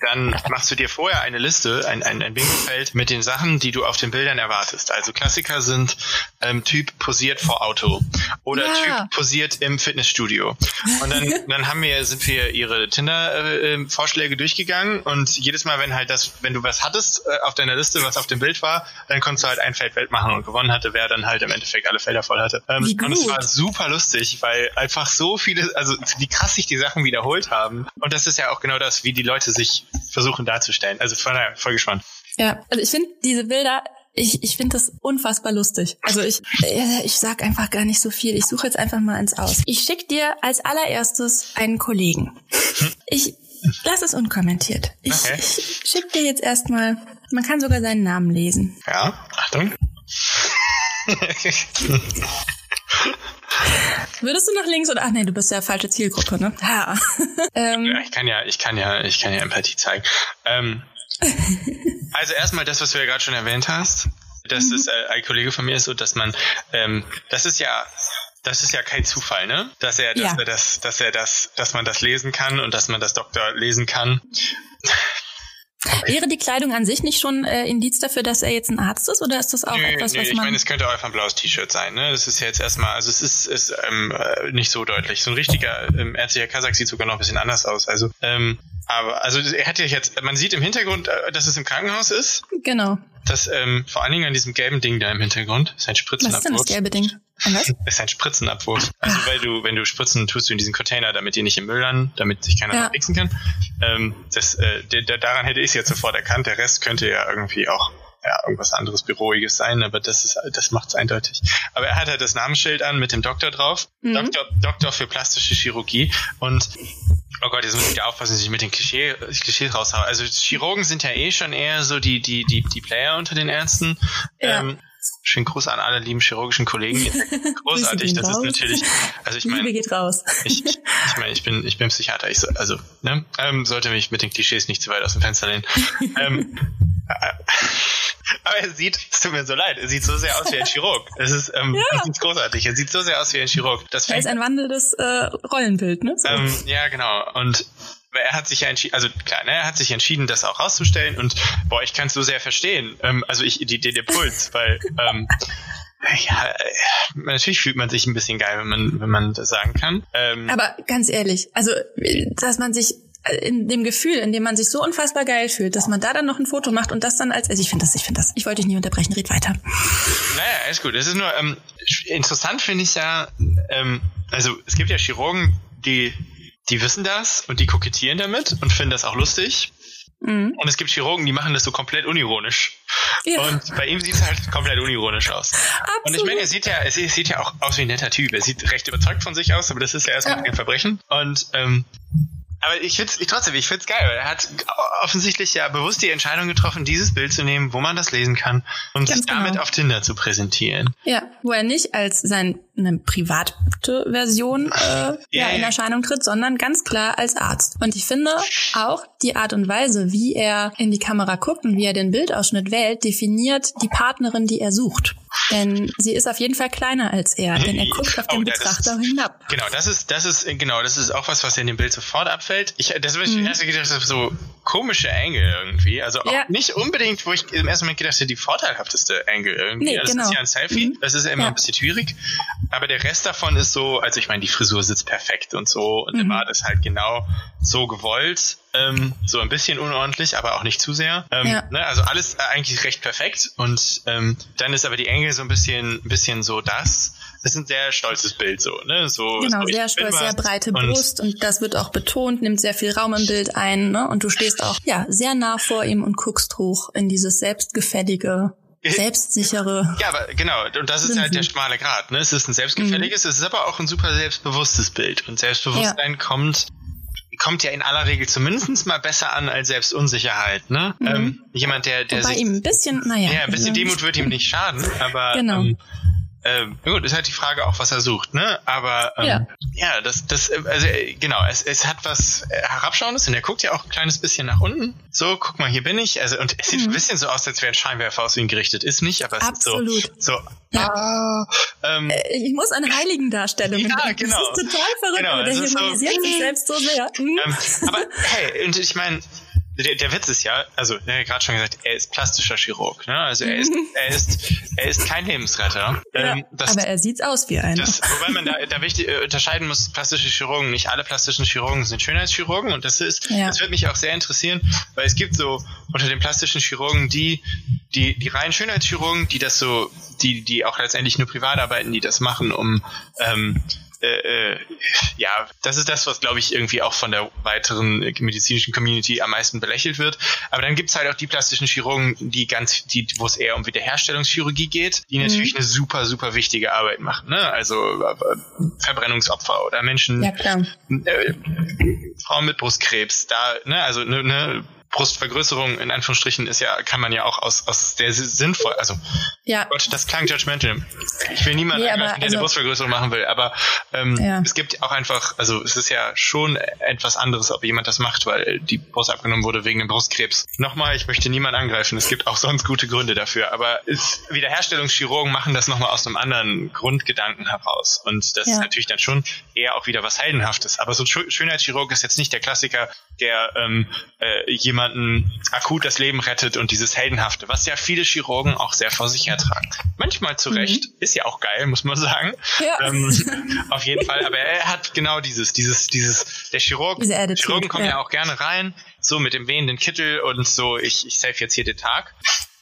dann machst du dir vorher eine Liste, ein, ein, ein Bingo-Feld mit den Sachen, die du auf den Bildern erwartest. Also Klassiker sind ähm, Typ posiert vor Auto oder ja. Typ posiert im Fitnessstudio. Und dann, [LAUGHS] dann haben wir, sind wir ihre Tinder-Vorschläge äh, durchgegangen und jedes Mal, wenn halt das, wenn du was hattest äh, auf deiner Liste, was auf dem Bild war, dann konntest du halt ein Feld Welt machen und gewonnen hatte, wer dann halt im Endeffekt alle Felder voll hatte. Ähm, und es war super lustig, weil einfach so viele, also wie krass sich die Sachen wiederholt haben. Und das ist ja auch genau das, wie die Leute sich versuchen darzustellen. Also von daher voll gespannt. Ja, also ich finde diese Bilder ich, ich finde das unfassbar lustig. Also ich, äh, ich sag einfach gar nicht so viel. Ich suche jetzt einfach mal eins aus. Ich schick dir als allererstes einen Kollegen. Ich lass es unkommentiert. Ich, okay. ich schick dir jetzt erstmal, man kann sogar seinen Namen lesen. Ja, Achtung. Würdest du nach links oder ach nee, du bist ja falsche Zielgruppe, ne? Ha. [LAUGHS] ähm, ja, ich kann ja, ich kann ja, ich kann ja Empathie zeigen. Ähm, also erstmal das, was du ja gerade schon erwähnt hast, dass mhm. es äh, ein Kollege von mir ist, so dass man, ähm, das ist ja das ist ja kein Zufall, ne? Dass er, dass ja. er das, dass er das, dass man das lesen kann und dass man das Doktor lesen kann. Wäre die Kleidung an sich nicht schon äh, Indiz dafür, dass er jetzt ein Arzt ist, oder ist das auch nö, etwas, nö, was man? Ich meine, es könnte auch einfach ein blaues T-Shirt sein. Ne? Das ist ja jetzt erstmal, also es ist, ist ähm, äh, nicht so deutlich. So ein richtiger ähm, ärztlicher Kasach sieht sogar noch ein bisschen anders aus. Also, ähm, aber also er hat ja jetzt, man sieht im Hintergrund, äh, dass es im Krankenhaus ist. Genau. Das ähm, vor allen Dingen an diesem gelben Ding da im Hintergrund ist ein Spritzenabwurf. Was ist denn das gelbe Ding? Was? ist ein Spritzenabwurf. Also weil du, wenn du Spritzen tust du in diesen Container, damit die nicht im Müll landen, damit sich keiner ja. mixen kann. Ähm, das, äh, daran hätte ich es jetzt sofort erkannt. Der Rest könnte ja irgendwie auch ja, irgendwas anderes Büroiges sein, aber das ist, das macht's eindeutig. Aber er hat halt das Namensschild an mit dem Doktor drauf. Mhm. Doktor, Doktor für plastische Chirurgie und Oh Gott, jetzt muss ich wieder aufpassen, dass ich mit den Klischee, Klischees raushaue. Also Chirurgen sind ja eh schon eher so die, die, die, die Player unter den Ärzten. Ja. Ähm, schönen Gruß an alle lieben chirurgischen Kollegen. [LAUGHS] Großartig, das raus. ist natürlich. Also ich meine, geht raus. ich, ich meine, ich bin, ich bin Psychiater. Ich so, also ne, ähm, sollte mich mit den Klischees nicht zu weit aus dem Fenster lehnen. [LAUGHS] ähm, äh, [LAUGHS] aber er sieht, es tut mir so leid, er sieht so sehr aus wie ein Chirurg. Es ist, ähm, ja. das ist großartig. Er sieht so sehr aus wie ein Chirurg. Das er ist ein wandelndes äh, Rollenbild, ne? So. Ähm, ja, genau. Und er hat sich ja entschieden, also klar, ne, er hat sich entschieden, das auch rauszustellen und boah, ich kann es so sehr verstehen. Ähm, also ich, die, die, der Puls, [LAUGHS] weil ähm, ja, äh, natürlich fühlt man sich ein bisschen geil, wenn man, wenn man das sagen kann. Ähm, Aber ganz ehrlich, also dass man sich in dem Gefühl, in dem man sich so unfassbar geil fühlt, dass man da dann noch ein Foto macht und das dann als, also ich finde das, ich finde das, ich wollte dich nie unterbrechen, red weiter. Naja, alles gut. Es ist nur, ähm, interessant finde ich ja, ähm, also es gibt ja Chirurgen, die, die wissen das und die kokettieren damit und finden das auch lustig. Mhm. Und es gibt Chirurgen, die machen das so komplett unironisch. Ja. Und bei ihm sieht es halt komplett unironisch aus. Absolut. Und ich meine, er sieht ja, er sieht ja auch aus wie ein netter Typ. Er sieht recht überzeugt von sich aus, aber das ist ja erstmal ja. ein Verbrechen. Und ähm, aber ich find's, ich trotzdem, ich find's geil. Er hat offensichtlich ja bewusst die Entscheidung getroffen, dieses Bild zu nehmen, wo man das lesen kann und Ganz sich damit genau. auf Tinder zu präsentieren. Ja, wo er nicht als seine private Version äh, yeah. ja, in Erscheinung tritt, sondern ganz klar als Arzt. Und ich finde auch die Art und Weise, wie er in die Kamera guckt und wie er den Bildausschnitt wählt, definiert die Partnerin, die er sucht. Denn sie ist auf jeden Fall kleiner als er, denn er guckt auf oh, den Betrachter ist, hinab. Genau, das ist, das ist, genau, das ist auch was, was in dem Bild sofort abfällt. Ich, das habe ich mhm. erst gedacht, so komische Engel irgendwie. Also auch ja. nicht unbedingt, wo ich im ersten Moment gedacht habe, die vorteilhafteste Engel irgendwie. Nee, das genau. ist ja ein Selfie, mhm. das ist ja immer ja. ein bisschen schwierig. Aber der Rest davon ist so, also ich meine, die Frisur sitzt perfekt und so und mhm. der Bart ist halt genau so gewollt. Ähm, so ein bisschen unordentlich, aber auch nicht zu sehr. Ähm, ja. ne, also alles eigentlich recht perfekt. Und ähm, dann ist aber die Engel so ein bisschen, ein bisschen so das. Das ist ein sehr stolzes Bild so, ne? So, genau, so sehr stolz, sehr breite und Brust und das wird auch betont, nimmt sehr viel Raum im Bild ein, ne? Und du stehst auch ja sehr nah vor ihm und guckst hoch in dieses selbstgefällige selbstsichere. Ja, aber genau, und das ist halt der schmale Grad. Ne? Es ist ein selbstgefälliges, mhm. es ist aber auch ein super selbstbewusstes Bild. Und Selbstbewusstsein ja. kommt kommt ja in aller Regel zumindest mal besser an als Selbstunsicherheit, ne? Mhm. Ähm, jemand, der, der Wobei sich, ihm ein bisschen, naja. Ja, ein bisschen Demut wird ihm nicht schaden, aber genau. ähm, ähm, gut, ist halt die Frage auch, was er sucht, ne? Aber ähm, ja. ja, das, das, also äh, genau, es, es hat was äh, Herabschauendes und er guckt ja auch ein kleines bisschen nach unten. So, guck mal, hier bin ich. Also und es sieht mhm. ein bisschen so aus, als wäre ein Scheinwerfer aus ihm gerichtet. Ist nicht, aber es Absolut. ist so. so ja. ah, ähm, äh, ich muss an Heiligendarstellung Ja, denken. genau. Das ist total verrückt, genau, aber der humanisiert so, sich selbst so sehr. Mhm. Ähm, aber hey, und ich meine, der, der Witz ist ja, also ne, gerade schon gesagt, er ist plastischer Chirurg. Ne? Also er ist, [LAUGHS] er ist, er ist kein Lebensretter. Ja, ähm, das, aber er sieht aus wie einer. Das, wobei man da, da wichtig äh, unterscheiden muss, plastische Chirurgen, nicht alle plastischen Chirurgen sind Schönheitschirurgen und das ist, ja. das wird mich auch sehr interessieren, weil es gibt so unter den plastischen Chirurgen die, die, die reinen Schönheitschirurgen, die das so, die, die auch letztendlich nur privat arbeiten, die das machen, um ähm, äh, äh, ja, das ist das, was glaube ich irgendwie auch von der weiteren medizinischen Community am meisten belächelt wird. Aber dann gibt's halt auch die plastischen Chirurgen, die ganz, die, wo es eher um Wiederherstellungschirurgie geht, die mhm. natürlich eine super, super wichtige Arbeit machen. Ne? Also äh, Verbrennungsopfer oder Menschen, ja, äh, Frauen mit Brustkrebs, da, ne, also ne, ne Brustvergrößerung in Anführungsstrichen ist ja, kann man ja auch aus, aus der sinnvoll, also ja. Gott, das klang judgmental. Ich will niemanden, nee, der also, eine Brustvergrößerung machen will, aber ähm, ja. es gibt auch einfach, also es ist ja schon etwas anderes, ob jemand das macht, weil die Brust abgenommen wurde wegen dem Brustkrebs. Nochmal, ich möchte niemanden angreifen, es gibt auch sonst gute Gründe dafür, aber ist, Wiederherstellungschirurgen machen das nochmal aus einem anderen Grundgedanken heraus und das ja. ist natürlich dann schon eher auch wieder was Heldenhaftes, aber so ein Schönheitschirurg ist jetzt nicht der Klassiker, der ähm, äh, jemanden akut das Leben rettet und dieses Heldenhafte, was ja viele Chirurgen auch sehr vor sich hertragen. Manchmal zu Recht, mhm. ist ja auch geil, muss man sagen. Ja. Ähm, [LAUGHS] auf jeden Fall, aber er hat genau dieses, dieses, dieses, der Chirurg, Chirurgen kommen ja. ja auch gerne rein, so mit dem wehenden Kittel und so, ich, ich save jetzt hier den Tag.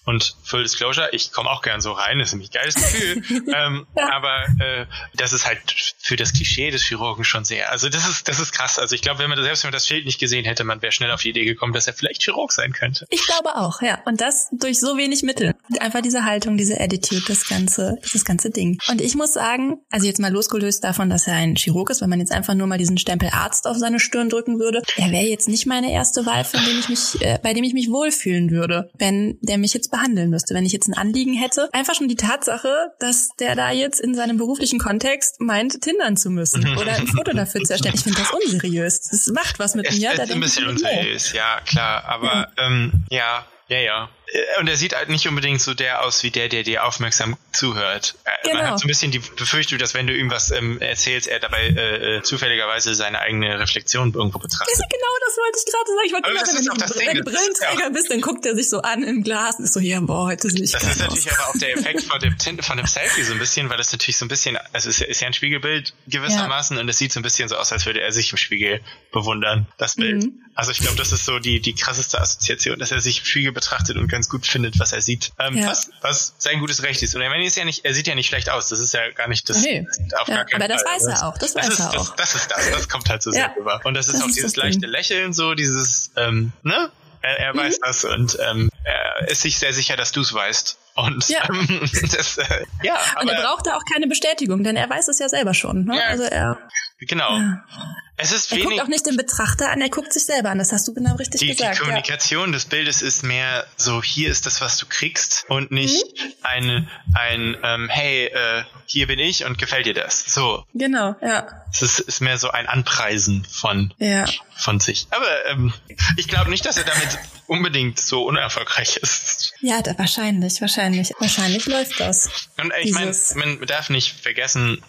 Und Full Disclosure, ich komme auch gern so rein, das ist nämlich ein geiles Gefühl. [LAUGHS] ähm. Aber äh, das ist halt für das Klischee des Chirurgen schon sehr. Also das ist, das ist krass. Also ich glaube, wenn man das, selbst wenn man das Schild nicht gesehen hätte, man wäre schnell auf die Idee gekommen, dass er vielleicht Chirurg sein könnte. Ich glaube auch, ja. Und das durch so wenig Mittel. Einfach diese Haltung, diese Attitude, das ganze, das ganze Ding. Und ich muss sagen, also jetzt mal losgelöst davon, dass er ein Chirurg ist, wenn man jetzt einfach nur mal diesen Stempel Arzt auf seine Stirn drücken würde, er wäre jetzt nicht meine erste Wahl, von dem ich mich, äh, bei dem ich mich wohlfühlen würde, wenn der mich jetzt behandeln müsste. Wenn ich jetzt ein Anliegen hätte, einfach schon die Tatsache, dass der da jetzt in seinem beruflichen Kontext meint, tindern zu müssen oder ein Foto dafür zu erstellen. Ich finde das unseriös. Das macht was mit es, mir. Es da ist ein bisschen unseriös, ja, klar. Aber ja, ähm, ja ja, ja. Äh, und er sieht halt nicht unbedingt so der aus wie der, der dir aufmerksam zuhört. Genau. Man hat so ein bisschen die Befürchtung, dass wenn du irgendwas ähm, erzählst, er dabei äh, äh, zufälligerweise seine eigene Reflexion irgendwo betrachtet. Genau, das wollte ich gerade sagen. Ich wollte gerade, wenn du ein Brillenträger bist, dann guckt er sich so an im Glas und ist so, ja, boah, heute sehe ich Das ist natürlich aus. aber auch der Effekt von dem, von dem Selfie so ein bisschen, weil das natürlich so ein bisschen, also es ist ja ein Spiegelbild gewissermaßen ja. und es sieht so ein bisschen so aus, als würde er sich im Spiegel bewundern, das Bild. Mhm. Also ich glaube, das ist so die, die krasseste Assoziation, dass er sich im Spiegel betrachtet und ganz gut findet, was er sieht. Ähm, ja. was, was sein gutes Recht ist. Und er, meine, ist ja nicht, er sieht ja nicht schlecht aus. Das ist ja gar nicht das. Nee. Auf ja, gar aber das Fall. weiß er auch. Das, das weiß ist, er auch. Das, das, ist das. Das kommt halt so [LAUGHS] sehr rüber. Und das ist das auch ist dieses leichte Lächeln, so dieses, ähm, ne? Er, er mhm. weiß das und ähm, er ist sich sehr sicher, dass du es weißt. Und ja, ähm, [LAUGHS] das, äh, ja und er braucht da auch keine Bestätigung, denn er weiß es ja selber schon. Ne? Ja, also er genau. Ja. Es ist er wenig. guckt auch nicht den Betrachter an, er guckt sich selber an. Das hast du genau richtig die, gesagt. die Kommunikation ja. des Bildes ist mehr so, hier ist das, was du kriegst und nicht mhm. ein, ein ähm, hey, äh, hier bin ich und gefällt dir das. So. Genau, ja. Es ist, ist mehr so ein Anpreisen von, ja. von sich. Aber ähm, ich glaube nicht, dass er damit unbedingt so unerfolgreich ist. Ja, da, wahrscheinlich, wahrscheinlich. Wahrscheinlich läuft das. Und ich meine, man darf nicht vergessen,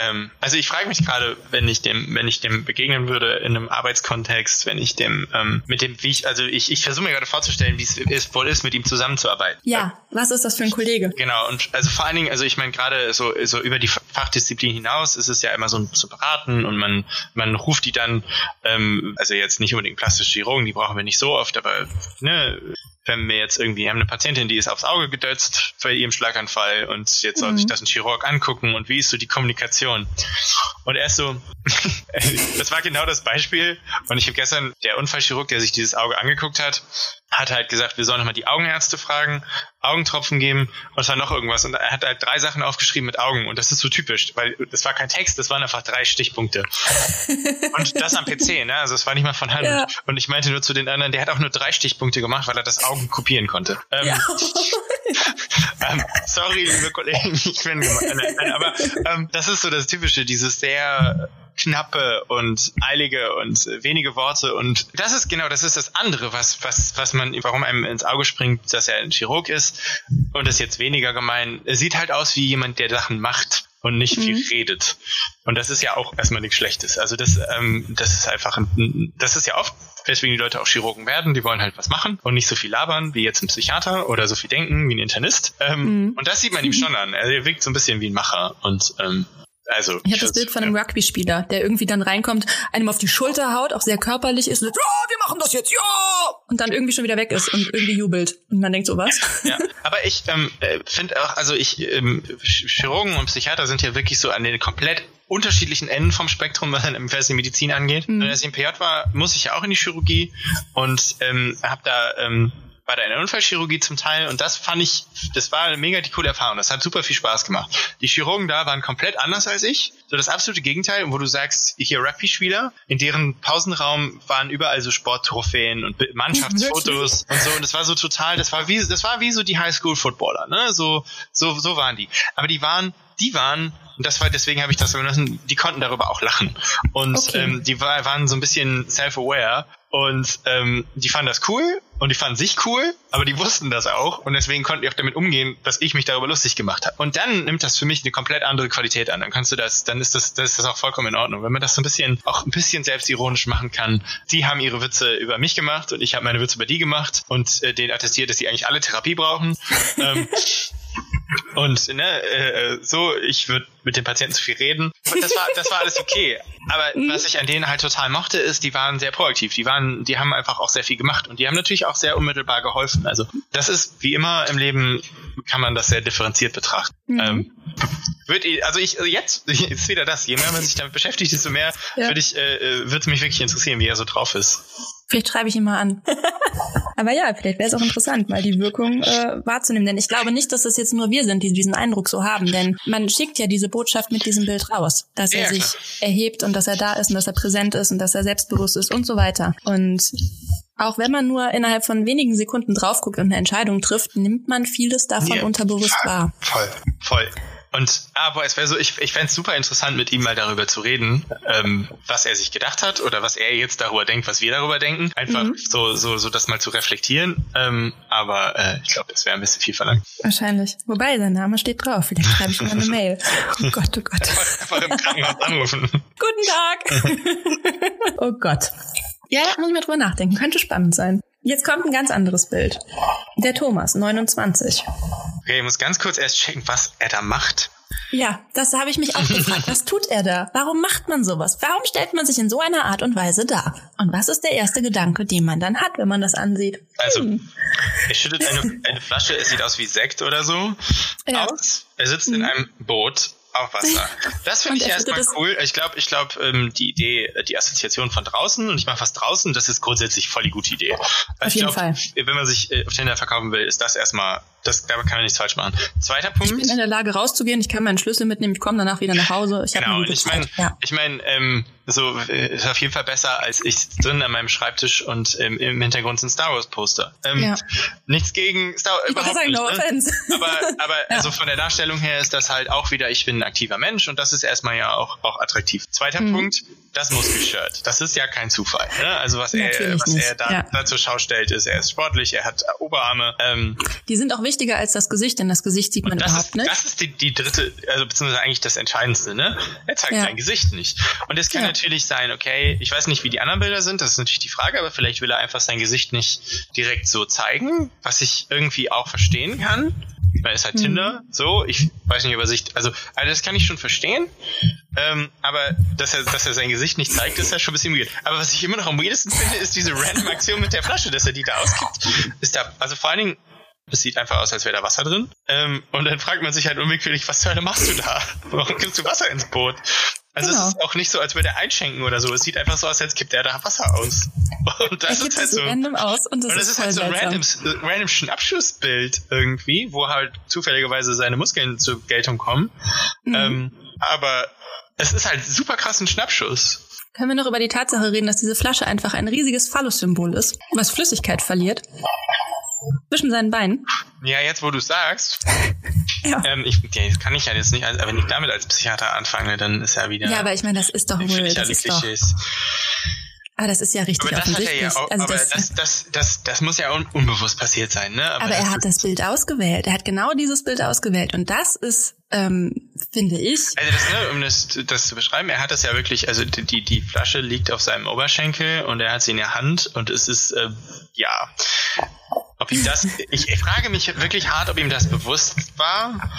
ähm, also ich frage mich gerade, wenn ich dem, wenn ich dem begegnen würde in einem Arbeitskontext, wenn ich dem ähm, mit dem, wie ich, also ich, ich versuche mir gerade vorzustellen, wie es ist, wohl ist, mit ihm zusammenzuarbeiten. Ja, was ist das für ein Kollege? Genau, und also vor allen Dingen, also ich meine gerade so, so über die Fachdisziplin hinaus ist es ja immer so zu beraten und man, man ruft die dann, ähm, also jetzt nicht unbedingt plastische Chirurgen, die brauchen wir nicht so oft, aber ne, wenn wir jetzt irgendwie haben eine Patientin, die ist aufs Auge gedötzt bei ihrem Schlaganfall und jetzt soll mhm. sich das ein Chirurg angucken und wie ist so die Kommunikation? Und er ist so, [LAUGHS] das war genau das Beispiel und ich habe gestern, der Unfallchirurg, der sich dieses Auge angeguckt hat, hat halt gesagt, wir sollen nochmal die Augenärzte fragen, Augentropfen geben und es war noch irgendwas. Und er hat halt drei Sachen aufgeschrieben mit Augen und das ist so typisch, weil das war kein Text, das waren einfach drei Stichpunkte. [LAUGHS] und das am PC, ne? Also es war nicht mal von Hand. Ja. Und ich meinte nur zu den anderen, der hat auch nur drei Stichpunkte gemacht, weil er das Augen kopieren konnte. Ähm, ja. [LAUGHS] ähm, sorry, liebe Kollegen, ich bin gemein. aber ähm, das ist so das Typische, dieses sehr knappe und eilige und wenige Worte und das ist genau, das ist das andere, was, was, was man, warum einem ins Auge springt, dass er ein Chirurg ist und das ist jetzt weniger gemein. Er sieht halt aus wie jemand, der Sachen macht und nicht mhm. viel redet. Und das ist ja auch erstmal nichts Schlechtes. Also das, ähm, das ist einfach, ein, das ist ja oft, weswegen die Leute auch Chirurgen werden. Die wollen halt was machen und nicht so viel labern wie jetzt ein Psychiater oder so viel denken wie ein Internist. Ähm, mhm. Und das sieht man ihm schon an. Er wirkt so ein bisschen wie ein Macher und ähm, also, ich habe das Bild von einem Rugby-Spieler, der irgendwie dann reinkommt, einem auf die Schulter haut, auch sehr körperlich ist, und sagt, ja, wir machen das jetzt, ja! Und dann irgendwie schon wieder weg ist und irgendwie jubelt. Und man denkt so, was? Ja, aber ich ähm, äh, finde auch, also ich, ähm, Chirurgen und Psychiater sind ja wirklich so an den komplett unterschiedlichen Enden vom Spektrum, was, was die Medizin angeht. Mhm. Als ich im PJ war, muss ich ja auch in die Chirurgie und ähm, habe da ähm, in der Unfallchirurgie zum Teil und das fand ich, das war eine mega die coole Erfahrung. Das hat super viel Spaß gemacht. Die Chirurgen da waren komplett anders als ich. So das absolute Gegenteil, wo du sagst, hier Rugby-Spieler, in deren Pausenraum waren überall so Sporttrophäen und [LAUGHS] Mannschaftsfotos und so. Und das war so total, das war wie, das war wie so die Highschool-Footballer, ne? So, so, so waren die. Aber die waren, die waren und das war, deswegen habe ich das genossen, die konnten darüber auch lachen. Und okay. ähm, die war, waren so ein bisschen self-aware und ähm, die fanden das cool und die fanden sich cool, aber die wussten das auch und deswegen konnten die auch damit umgehen, dass ich mich darüber lustig gemacht habe. Und dann nimmt das für mich eine komplett andere Qualität an. Dann kannst du das, dann ist das, das ist das auch vollkommen in Ordnung. Wenn man das so ein bisschen, auch ein bisschen selbstironisch machen kann. Die haben ihre Witze über mich gemacht und ich habe meine Witze über die gemacht und äh, denen attestiert, dass die eigentlich alle Therapie brauchen. [LAUGHS] ähm, und ne, äh, so, ich würde mit den Patienten zu viel reden. Das war, das war alles okay. Aber mhm. was ich an denen halt total mochte, ist, die waren sehr proaktiv. Die waren, die haben einfach auch sehr viel gemacht und die haben natürlich auch sehr unmittelbar geholfen. Also das ist wie immer im Leben kann man das sehr differenziert betrachten. Mhm. Ähm, wird, also ich, also [LAUGHS] jetzt ist wieder das. Je mehr man sich damit beschäftigt, desto mehr ja. würde ich, äh, äh würde es mich wirklich interessieren, wie er so drauf ist. Vielleicht schreibe ich ihn mal an. [LAUGHS] Aber ja, vielleicht wäre es auch interessant, mal die Wirkung äh, wahrzunehmen. Denn ich glaube nicht, dass das jetzt nur wir sind, die diesen Eindruck so haben. Denn man schickt ja diese Botschaft mit diesem Bild raus, dass ja, er sich klar. erhebt und dass er da ist und dass er präsent ist und dass er selbstbewusst ist und so weiter. Und auch wenn man nur innerhalb von wenigen Sekunden drauf guckt und eine Entscheidung trifft, nimmt man vieles davon ja, unterbewusst wahr. Voll, voll. Und aber es wäre so, ich, ich fände es super interessant, mit ihm mal darüber zu reden, ähm, was er sich gedacht hat oder was er jetzt darüber denkt, was wir darüber denken. Einfach mhm. so, so, so das mal zu reflektieren. Ähm, aber äh, ich glaube, das wäre ein bisschen viel verlangt. Wahrscheinlich. Wobei, sein Name steht drauf. Vielleicht schreibe ich mal eine [LAUGHS] Mail. Oh Gott, oh Gott. Einfach, einfach im Krankenhaus anrufen. Guten Tag. [LAUGHS] oh Gott. Ja, da muss ich mal drüber nachdenken. Könnte spannend sein. Jetzt kommt ein ganz anderes Bild. Der Thomas, 29. Okay, ich muss ganz kurz erst checken, was er da macht. Ja, das habe ich mich auch gefragt. Was tut er da? Warum macht man sowas? Warum stellt man sich in so einer Art und Weise dar? Und was ist der erste Gedanke, den man dann hat, wenn man das ansieht? Also, hm. er schüttet eine, eine Flasche, es sieht aus wie Sekt oder so ja. aus. Er sitzt hm. in einem Boot auf Wasser. [LAUGHS] Das finde ich erstmal cool. Ich glaube, ich glaube, ähm, die Idee, die Assoziation von draußen und ich mache was draußen, das ist grundsätzlich voll die gute Idee. Auf jeden glaub, Fall. Wenn man sich äh, auf Tinder verkaufen will, ist das erstmal das, da kann man nichts falsch machen. Zweiter Punkt. Ich bin in der Lage rauszugehen, ich kann meinen Schlüssel mitnehmen, ich komme danach wieder nach Hause. Ich genau, ich meine, ja. ich meine, ähm, so äh, ist auf jeden Fall besser, als ich drin an meinem Schreibtisch und ähm, im Hintergrund sind Star Wars Poster. Ähm, ja. Nichts gegen Star Wars, überhaupt sagen, nicht. No ne? Aber, aber [LAUGHS] ja. also von der Darstellung her ist das halt auch wieder, ich bin ein aktiver Mensch und das ist erstmal ja auch, auch attraktiv. Zweiter mhm. Punkt, das Muskelshirt. Das ist ja kein Zufall. Ne? Also was er, was er da, ja. da zur Schau stellt, ist, er ist sportlich, er hat Oberarme. Ähm, die sind auch wichtiger als das Gesicht, denn das Gesicht sieht man überhaupt ist, nicht. Das ist die, die dritte, also beziehungsweise eigentlich das Entscheidendste. Ne? Er zeigt ja. sein Gesicht nicht. Und es kann ja. natürlich sein, okay, ich weiß nicht, wie die anderen Bilder sind, das ist natürlich die Frage, aber vielleicht will er einfach sein Gesicht nicht direkt so zeigen, was ich irgendwie auch verstehen kann. Weil es halt mhm. Tinder, so, ich weiß nicht, ob er sich, also, also das kann ich schon verstehen, ähm, aber dass er, dass er sein Gesicht nicht zeigt, ist ja schon ein bisschen weird. Aber was ich immer noch am weirdesten finde, ist diese random Aktion mit der Flasche, dass er die da auskippt. Ist da, also vor allen Dingen, es sieht einfach aus, als wäre da Wasser drin. Ähm, und dann fragt man sich halt unwillkürlich, was zur Hölle machst du da? [LAUGHS] Warum gibst du Wasser ins Boot? Also genau. es ist auch nicht so, als würde er einschenken oder so. Es sieht einfach so aus, als kippt er da Wasser aus. [LAUGHS] Und das ist halt so random aus und das, und das ist, ist halt so ein random, random Schnappschussbild irgendwie, wo halt zufälligerweise seine Muskeln zur Geltung kommen. Mhm. Ähm, aber es ist halt super krass ein Schnappschuss. Können wir noch über die Tatsache reden, dass diese Flasche einfach ein riesiges Phallus-Symbol ist, was Flüssigkeit verliert? Zwischen seinen Beinen. Ja, jetzt wo du sagst. [LAUGHS] ja. Ähm, ich, ja, das kann ich ja jetzt nicht, also, wenn ich damit als Psychiater anfange, dann ist ja wieder. Ja, aber ich meine, das ist doch wohl. Das ist doch, Ah, das ist ja richtig aber das offensichtlich. Hat er ja auch, also aber das, das, das, das, das muss ja un unbewusst passiert sein, ne? Aber, aber er hat das Bild ausgewählt. Er hat genau dieses Bild ausgewählt. Und das ist, ähm, finde ich. Also das, ne, um das, das zu beschreiben, er hat das ja wirklich, also die, die Flasche liegt auf seinem Oberschenkel und er hat sie in der Hand und es ist, äh, ja, ob ihm das, ich, ich frage mich wirklich hart, ob ihm das bewusst war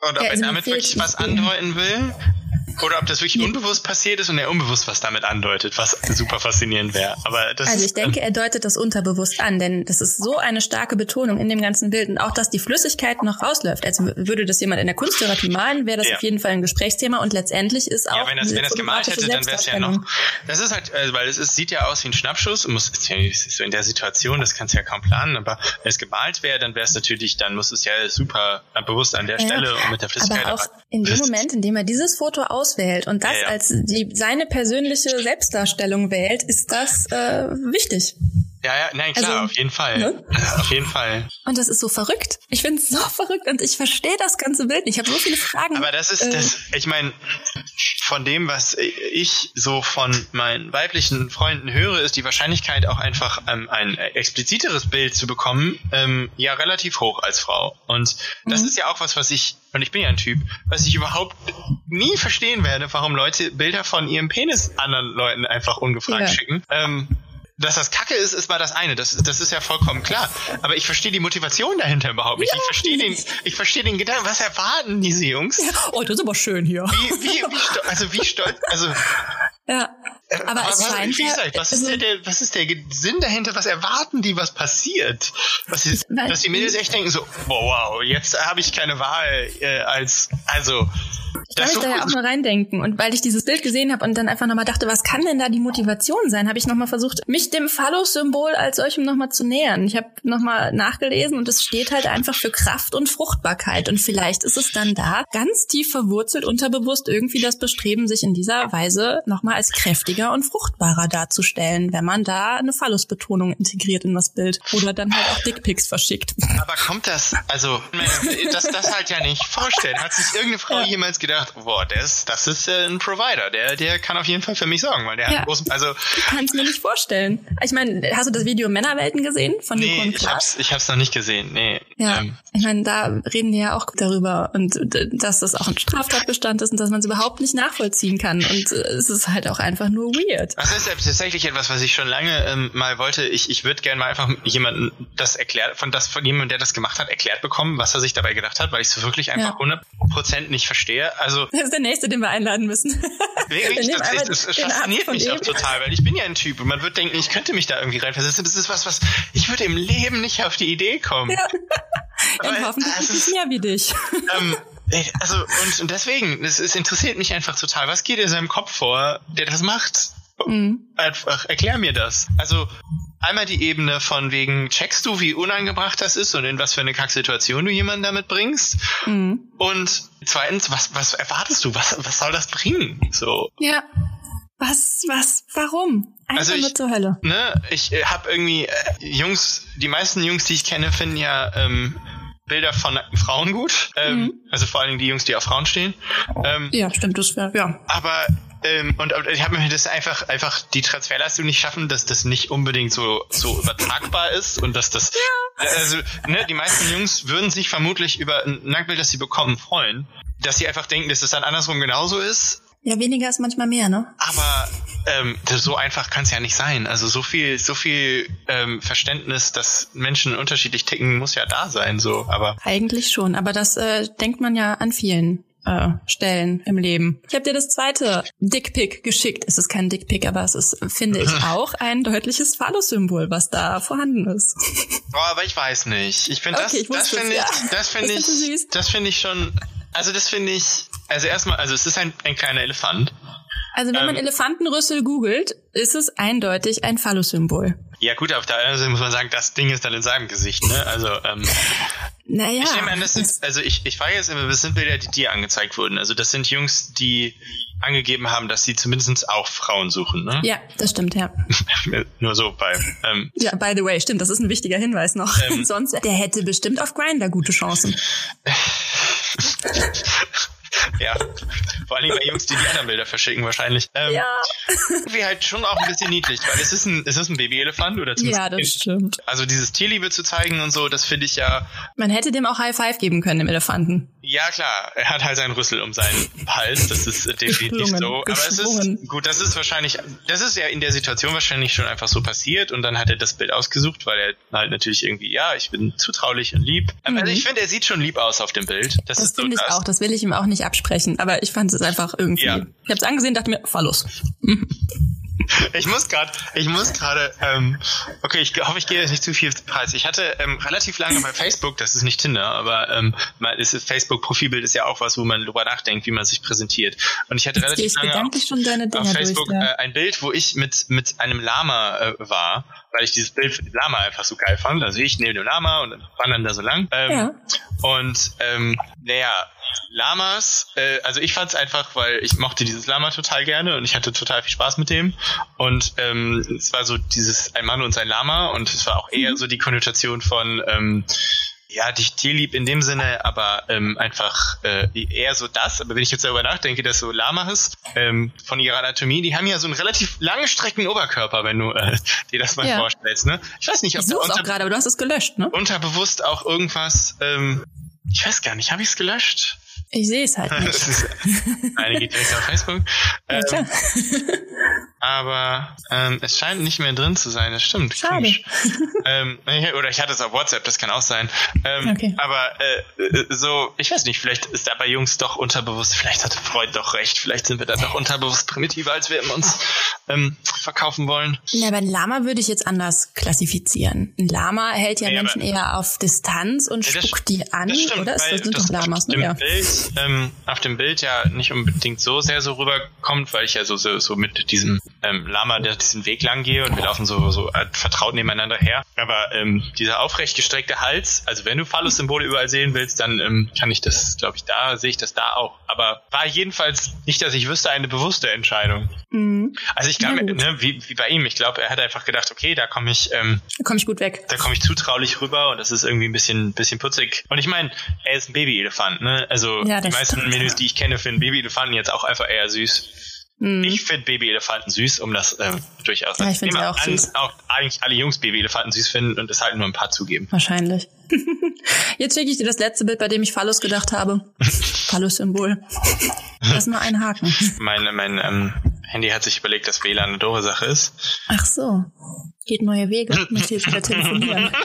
ob ja, er damit wirklich was andeuten will. Oder ob das wirklich unbewusst passiert ist und er unbewusst was damit andeutet, was super faszinierend wäre. Aber das also ich denke, er deutet das unterbewusst an, denn das ist so eine starke Betonung in dem ganzen Bild und auch, dass die Flüssigkeit noch rausläuft. Also würde das jemand in der Kunsttherapie malen, wäre das ja. auf jeden Fall ein Gesprächsthema und letztendlich ist auch. Ja, wenn das, wenn das gemalt hätte, dann wäre es ja noch. Das ist halt, äh, weil es ist, sieht ja aus wie ein Schnappschuss muss so in der Situation, das kannst du ja kaum planen, aber wenn es gemalt wäre, dann wäre es natürlich, dann muss es ja super bewusst an der ja, Stelle und mit der Flüssigkeit. Aber auch in dem Moment, in dem er dieses Foto aus auswählt und das ja, ja. als die, seine persönliche Selbstdarstellung wählt, ist das äh, wichtig. Ja, ja, nein, klar, also, auf jeden Fall. Ne? [LAUGHS] Auf jeden Fall. Und das ist so verrückt. Ich finde es so [LAUGHS] verrückt und ich verstehe das ganze Bild nicht. Ich habe so viele Fragen. Aber das ist äh, das, ich meine, von dem, was ich so von meinen weiblichen Freunden höre, ist die Wahrscheinlichkeit auch einfach ähm, ein expliziteres Bild zu bekommen, ähm, ja relativ hoch als Frau. Und das mhm. ist ja auch was, was ich, und ich bin ja ein Typ, was ich überhaupt nie verstehen werde, warum Leute Bilder von ihrem Penis anderen Leuten einfach ungefragt ja. schicken. Ähm, dass das Kacke ist, ist mal das eine. Das, das ist ja vollkommen klar. Aber ich verstehe die Motivation dahinter überhaupt nicht. Ja, ich verstehe den, ich verstehe den Gedanken. Was erwarten diese Jungs? Ja. Oh, das ist aber schön hier. Wie, wie, wie also wie stolz, also. Ja. Aber, aber es scheint ja, gesagt, was, also, ist der, was ist der Sinn dahinter? Was erwarten die, was passiert? Was ist, dass die Mädels echt denken so, wow, wow, jetzt habe ich keine Wahl äh, als, also ich kann mich da ja auch mal reindenken. Und weil ich dieses Bild gesehen habe und dann einfach nochmal dachte, was kann denn da die Motivation sein, habe ich nochmal versucht, mich dem Phallus-Symbol als solchem nochmal zu nähern. Ich habe nochmal nachgelesen und es steht halt einfach für Kraft und Fruchtbarkeit. Und vielleicht ist es dann da ganz tief verwurzelt, unterbewusst irgendwie das Bestreben, sich in dieser Weise nochmal als kräftiger und fruchtbarer darzustellen, wenn man da eine Phallus-Betonung integriert in das Bild. Oder dann halt auch Dickpics verschickt. Aber kommt das, also, das, das halt ja nicht vorstellen. Hat sich irgendeine Frau ja. jemals gedacht, boah, ist, das ist äh, ein Provider, der, der kann auf jeden Fall für mich sorgen, weil der ja. hat großen, also. Ich kann es mir nicht vorstellen. Ich meine, hast du das Video Männerwelten gesehen von nee, Nico ich hab's, ich hab's noch nicht gesehen, nee. Ja, ähm. ich meine, da reden die ja auch darüber und dass das auch ein Straftatbestand ist und dass man es überhaupt nicht nachvollziehen kann und äh, es ist halt auch einfach nur weird. Das ist tatsächlich etwas, was ich schon lange ähm, mal wollte. Ich, ich würde gerne mal einfach jemanden das erklärt, von das von jemandem, der das gemacht hat, erklärt bekommen, was er sich dabei gedacht hat, weil ich es wirklich einfach ja. 100% nicht verstehe. Also das ist der nächste, den wir einladen müssen. [LAUGHS] Wirklich, das, das, das fasziniert mich auch total, weil ich bin ja ein Typ und man wird denken, ich könnte mich da irgendwie reinversetzen. Das ist was, was ich würde im Leben nicht auf die Idee kommen. Ja. [LAUGHS] Dann hoffentlich ist es mehr wie dich. Ähm, [LAUGHS] also und, und deswegen, es, es interessiert mich einfach total. Was geht in seinem Kopf vor, der das macht? Mhm. Einfach erklär mir das. Also einmal die Ebene von wegen, checkst du, wie unangebracht das ist und in was für eine Kacksituation du jemanden damit bringst? Mhm. Und zweitens, was, was erwartest du? Was, was soll das bringen? So. Ja. Was, was, warum? Einfach also ich, nur zur Hölle. Ne, ich äh, habe irgendwie äh, Jungs, die meisten Jungs, die ich kenne, finden ja ähm, Bilder von Frauen gut. Ähm, mhm. Also vor allen Dingen die Jungs, die auf Frauen stehen. Ähm, ja, stimmt, das wäre, ja. Aber ähm, und, und ich habe mir das einfach einfach die Transferleistung nicht schaffen, dass das nicht unbedingt so so übertragbar ist und dass das ja. also ne, die meisten Jungs würden sich vermutlich über ein Nacktbild, das sie bekommen, freuen, dass sie einfach denken, dass es das dann andersrum genauso ist. Ja, weniger ist manchmal mehr, ne? Aber ähm, so einfach kann es ja nicht sein. Also so viel, so viel ähm, Verständnis, dass Menschen unterschiedlich ticken, muss ja da sein. So, aber eigentlich schon. Aber das äh, denkt man ja an vielen äh, Stellen im Leben. Ich habe dir das zweite Dickpick geschickt. Es ist kein Dickpick, aber es ist, finde ich, [LAUGHS] auch ein deutliches Phallus-Symbol, was da vorhanden ist. Boah, aber ich weiß nicht. Ich finde okay, das, das finde ich, ja. das finde ich, das finde ich schon. Also das finde ich. Also erstmal, also es ist ein, ein kleiner Elefant. Also wenn man ähm, Elefantenrüssel googelt, ist es eindeutig ein Phallus-Symbol. Ja gut, auf der anderen Seite muss man sagen, das Ding ist dann in seinem Gesicht, ne? Also ähm, naja. Ich nehme an, das sind, also ich, ich frage jetzt immer, das sind Bilder, die dir angezeigt wurden. Also das sind Jungs, die angegeben haben, dass sie zumindest auch Frauen suchen, ne? Ja, das stimmt, ja. [LAUGHS] Nur so bei. Ähm, ja, by the way, stimmt, das ist ein wichtiger Hinweis noch. Ähm, [LAUGHS] Sonst, der hätte bestimmt auf Grinder gute Chancen. [LAUGHS] [LAUGHS] ja, vor allem bei Jungs, die die anderen Bilder verschicken wahrscheinlich. Ähm, ja. [LAUGHS] Irgendwie halt schon auch ein bisschen niedlich, weil es ist ein, es ist ein Babyelefant oder zumindest. Ja, das stimmt. Also dieses Tierliebe zu zeigen und so, das finde ich ja. Man hätte dem auch High Five geben können, dem Elefanten. Ja, klar. Er hat halt seinen Rüssel um seinen Hals. Das ist [LAUGHS] definitiv so. Aber es ist, gut, das ist wahrscheinlich, das ist ja in der Situation wahrscheinlich schon einfach so passiert und dann hat er das Bild ausgesucht, weil er halt natürlich irgendwie, ja, ich bin zutraulich und lieb. Mhm. Also ich finde, er sieht schon lieb aus auf dem Bild. Das, das finde so ich auch. Das will ich ihm auch nicht absprechen. Aber ich fand es einfach irgendwie. Ja. Ich habe es angesehen, dachte mir, fahr los. [LAUGHS] Ich muss gerade, ich muss gerade, ähm, okay, ich hoffe, ich gehe jetzt nicht zu viel Preis. Ich hatte ähm, relativ lange bei Facebook, das ist nicht Tinder, aber ähm, das Facebook-Profilbild ist ja auch was, wo man drüber nachdenkt, wie man sich präsentiert. Und ich hatte jetzt relativ lange auf, auf Facebook durch, ja. äh, ein Bild, wo ich mit mit einem Lama äh, war, weil ich dieses Bild für den Lama einfach so geil fand. Also ich neben dem Lama und wandern da so lang. Ähm, ja. Und ähm, naja, Lamas, äh, also ich fand es einfach, weil ich mochte dieses Lama total gerne und ich hatte total viel Spaß mit dem. Und ähm, es war so dieses ein Mann und sein Lama und es war auch eher mhm. so die Konnotation von ähm, ja, dich tierlieb in dem Sinne, aber ähm, einfach äh, eher so das. Aber wenn ich jetzt darüber nachdenke, dass so Lamas ähm, von ihrer Anatomie, die haben ja so einen relativ lange Strecken Oberkörper, wenn du äh, dir das mal ja. vorstellst. Ne? Ich weiß nicht, ob ich da unter auch gerade, aber du hast es gelöscht, ne? Unterbewusst auch irgendwas. Ähm, ich weiß gar nicht, habe ich es gelöscht? Ich sehe es halt [LAUGHS] nicht. Eine geht direkt auf Facebook. Ja, ähm, aber ähm, es scheint nicht mehr drin zu sein, das stimmt. Schade. [LAUGHS] ähm, oder ich hatte es auf WhatsApp, das kann auch sein. Ähm, okay. Aber äh, äh, so, ich weiß nicht, vielleicht ist da bei Jungs doch unterbewusst, vielleicht hatte Freud doch recht, vielleicht sind wir da doch unterbewusst primitiver, als wir uns ähm, verkaufen wollen. Ja, aber ein Lama würde ich jetzt anders klassifizieren. Ein Lama hält ja, ja Menschen eher auf Distanz und ja, spuckt die an, stimmt, oder? Das sind doch Lamas, ne? Ja. Bild, ähm, auf dem Bild ja nicht unbedingt so sehr so rüberkommt, weil ich ja so, so, so mit diesem ähm, Lama, der diesen Weg lang gehe und wir laufen so, so äh, vertraut nebeneinander her. Aber ähm, dieser aufrecht gestreckte Hals, also wenn du Phallus-Symbole überall sehen willst, dann ähm, kann ich das, glaube ich, da sehe ich das da auch. Aber war jedenfalls nicht, dass ich wüsste, eine bewusste Entscheidung. Mhm. Also ich glaube, ne, wie, wie bei ihm, ich glaube, er hat einfach gedacht, okay, da komme ich, ähm, da komme ich gut weg. Da komme ich zutraulich rüber und das ist irgendwie ein bisschen, bisschen putzig. Und ich meine, er ist ein Babyelefant, ne? Also ja, die meisten Menüs, die ich kenne, finden Babyelefanten jetzt auch einfach eher süß. Mhm. Ich finde Babyelefanten süß, um das ähm, durchaus. Ja, ich finde auch an, süß. Auch eigentlich alle Jungs Babyelefanten süß finden und es halt nur ein paar zugeben. Wahrscheinlich. [LAUGHS] Jetzt schicke ich dir das letzte Bild, bei dem ich Phallus gedacht habe. [LAUGHS] Phallus-Symbol. Das ist nur ein Haken. Mein, mein ähm, Handy hat sich überlegt, dass WLAN eine doofe Sache ist. Ach so. Geht neue Wege. Mit Hilfe der Telefonieren. [LAUGHS]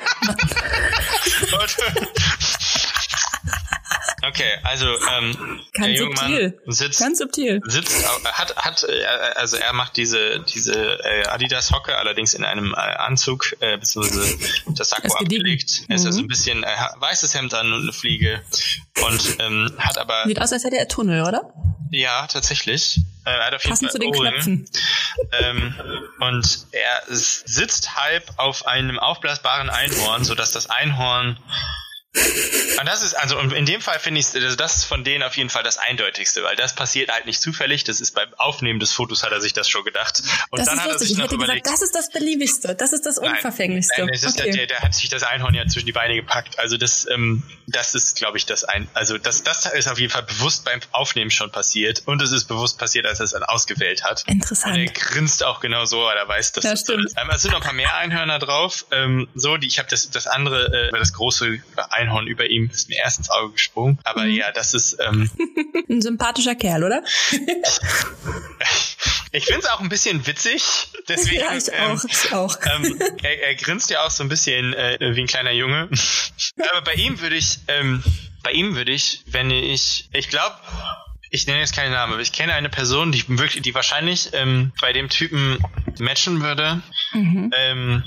Okay, also ähm, [LAUGHS] Ganz subtil. sitzt, Ganz subtil. sitzt, hat, hat, äh, also er macht diese diese äh, Adidas Hocke, allerdings in einem äh, Anzug äh, beziehungsweise das Sakko abgelegt. Er ist also ein bisschen äh, weißes Hemd an und eine Fliege und ähm, hat aber sieht aus, als hätte er Tunnel, oder? Ja, tatsächlich. Äh, er hat auf jeden Passend Fall zu den Ohrringe. Knöpfen. Ähm, und er sitzt halb auf einem aufblasbaren Einhorn, sodass das Einhorn und das ist, also in dem Fall finde ich, also das ist von denen auf jeden Fall das Eindeutigste, weil das passiert halt nicht zufällig. Das ist beim Aufnehmen des Fotos hat er sich das schon gedacht. Und das dann ist hat er lustig. sich Ich noch hätte überlegt, gesagt, das ist das Beliebigste. Das ist das Nein, Unverfänglichste. Nein, das ist okay. der, der hat sich das Einhorn ja zwischen die Beine gepackt. Also das, ähm, das ist, glaube ich, das ein, also das, das ist auf jeden Fall bewusst beim Aufnehmen schon passiert und es ist bewusst passiert, als er es dann ausgewählt hat. Interessant. Und er grinst auch genau so, weil er weiß, dass das so stimmt. ist. Ähm, es sind noch ein paar mehr Einhörner drauf. Ähm, so, die, ich habe das, das andere, äh, das große Einhorn über ihm, ist mir erst ins Auge gesprungen. Aber Mhm. ja, das ist, ähm, [LAUGHS] Ein sympathischer Kerl, oder? [LAUGHS] ich finde es auch ein bisschen witzig. Deswegen, ja, ich ähm, auch. Ich auch. [LAUGHS] ähm, er, er grinst ja auch so ein bisschen äh, wie ein kleiner Junge. Aber bei ihm würde ich, ähm, bei ihm würde ich, wenn ich, ich glaube, ich nenne jetzt keinen Namen, aber ich kenne eine Person, die wirklich, die wahrscheinlich ähm, bei dem Typen matchen würde. Mhm. Ähm,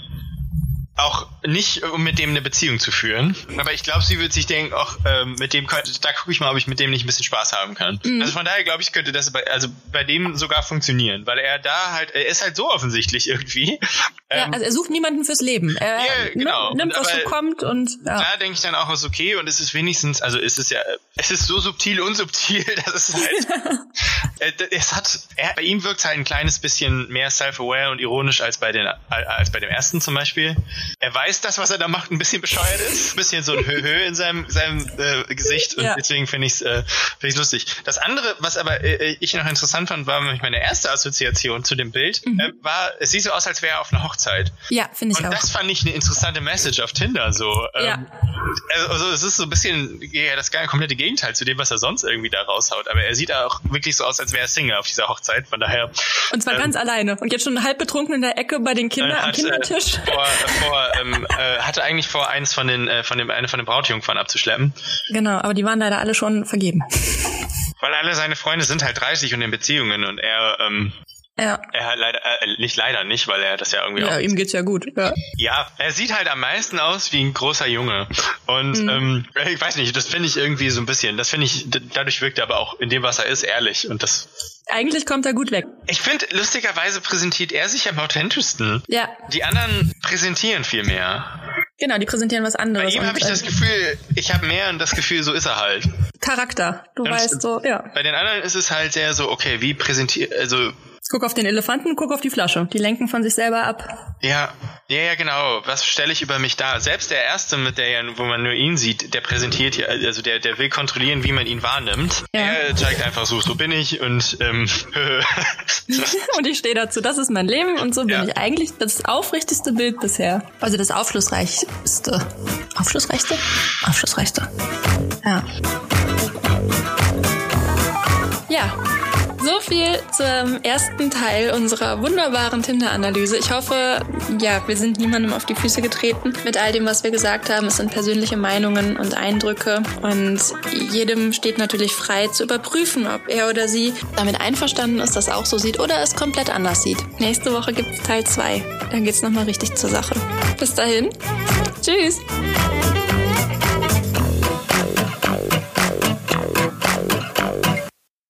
auch nicht, um mit dem eine Beziehung zu führen. Aber ich glaube, sie wird sich denken, ach, ähm, mit dem da gucke ich mal, ob ich mit dem nicht ein bisschen Spaß haben kann. Mhm. Also von daher glaube ich, könnte das bei, also bei dem sogar funktionieren, weil er da halt, er ist halt so offensichtlich irgendwie. ja, Ähm, also er sucht niemanden fürs Leben. Er Ja, genau. nimmt, nimmt was so kommt und ja. da denke ich dann auch, ist okay und es ist wenigstens, also es ist ja, es ist so subtil unsubtil, [LAUGHS] dass es halt, [LAUGHS] äh, es hat, er, bei ihm wirkt es halt ein kleines bisschen mehr self-aware und ironisch als bei den, als bei dem ersten zum Beispiel. Er weiß, dass was er da macht ein bisschen bescheuert ist, ein bisschen so ein Höhö in seinem, seinem äh, Gesicht und Ja. deswegen finde ich es äh, find ich's lustig. Das andere, was aber äh, ich noch interessant fand, war nämlich meine erste Assoziation zu dem Bild, äh, war, es sieht so aus, als wäre er auf einer Hochzeit. ja finde ich Und auch. das fand ich eine interessante Message auf Tinder so. Ja. Ähm, also, also es ist so ein bisschen ja, das komplette Gegenteil zu dem, was er sonst irgendwie da raushaut. Aber er sieht auch wirklich so aus, als wäre er Single auf dieser Hochzeit. Von daher Und zwar ähm, ganz alleine. Und jetzt schon halb betrunken in der Ecke bei den Kindern am hat, Kindertisch. Äh, vor, vor, ähm, äh, hatte eigentlich vor, eins von den, äh, von dem, eine von den Brautjungfern abzuschleppen. Genau, aber die waren leider alle schon vergeben. Weil alle seine Freunde sind halt 30 und in Beziehungen und er, ähm, Ja. er hat leider, äh, nicht leider nicht, weil er das ja irgendwie Ja, auch ihm geht's ja gut. Ja. Ja, er sieht halt am meisten aus wie ein großer Junge. Und Mhm. ähm, ich weiß nicht, das finde ich irgendwie so ein bisschen. Das finde ich, dadurch wirkt er aber auch in dem, was er ist, ehrlich. Und das. Eigentlich kommt er gut weg. Ich finde, lustigerweise präsentiert er sich am authentischsten. Ja, Die anderen präsentieren viel mehr. genau, die präsentieren was Bei anderes. ihm und, habe ich das äh, Gefühl, ich habe mehr und das Gefühl, so ist er halt. Charakter. Du Ja, weißt so, ja. Bei den anderen ist es halt sehr so, okay, wie präsentiert, also Guck auf den Elefanten, guck auf die Flasche. Die lenken von sich selber ab. Ja, ja, ja, genau. Was stelle ich über mich dar? Selbst der erste, mit der ja, wo man nur ihn sieht, der präsentiert ja, also der, der will kontrollieren, wie man ihn wahrnimmt. Ja. Er zeigt einfach so, so bin ich und ähm, [LAUGHS] [LAUGHS] und ich stehe dazu. Das ist mein Leben und so bin Ja. ich. Eigentlich das aufrichtigste Bild bisher. Also das aufschlussreichste. Aufschlussreichste? Aufschlussreichste. Ja. So viel zum ersten Teil unserer wunderbaren Tinder-Analyse. Ich hoffe, ja, wir sind niemandem auf die Füße getreten mit all dem, was wir gesagt haben. Es sind persönliche Meinungen und Eindrücke und jedem steht natürlich frei zu überprüfen, ob er oder sie damit einverstanden ist, das auch so sieht oder es komplett anders sieht. Nächste Woche gibt es Teil 2. Dann geht's nochmal richtig zur Sache. Bis dahin. Tschüss.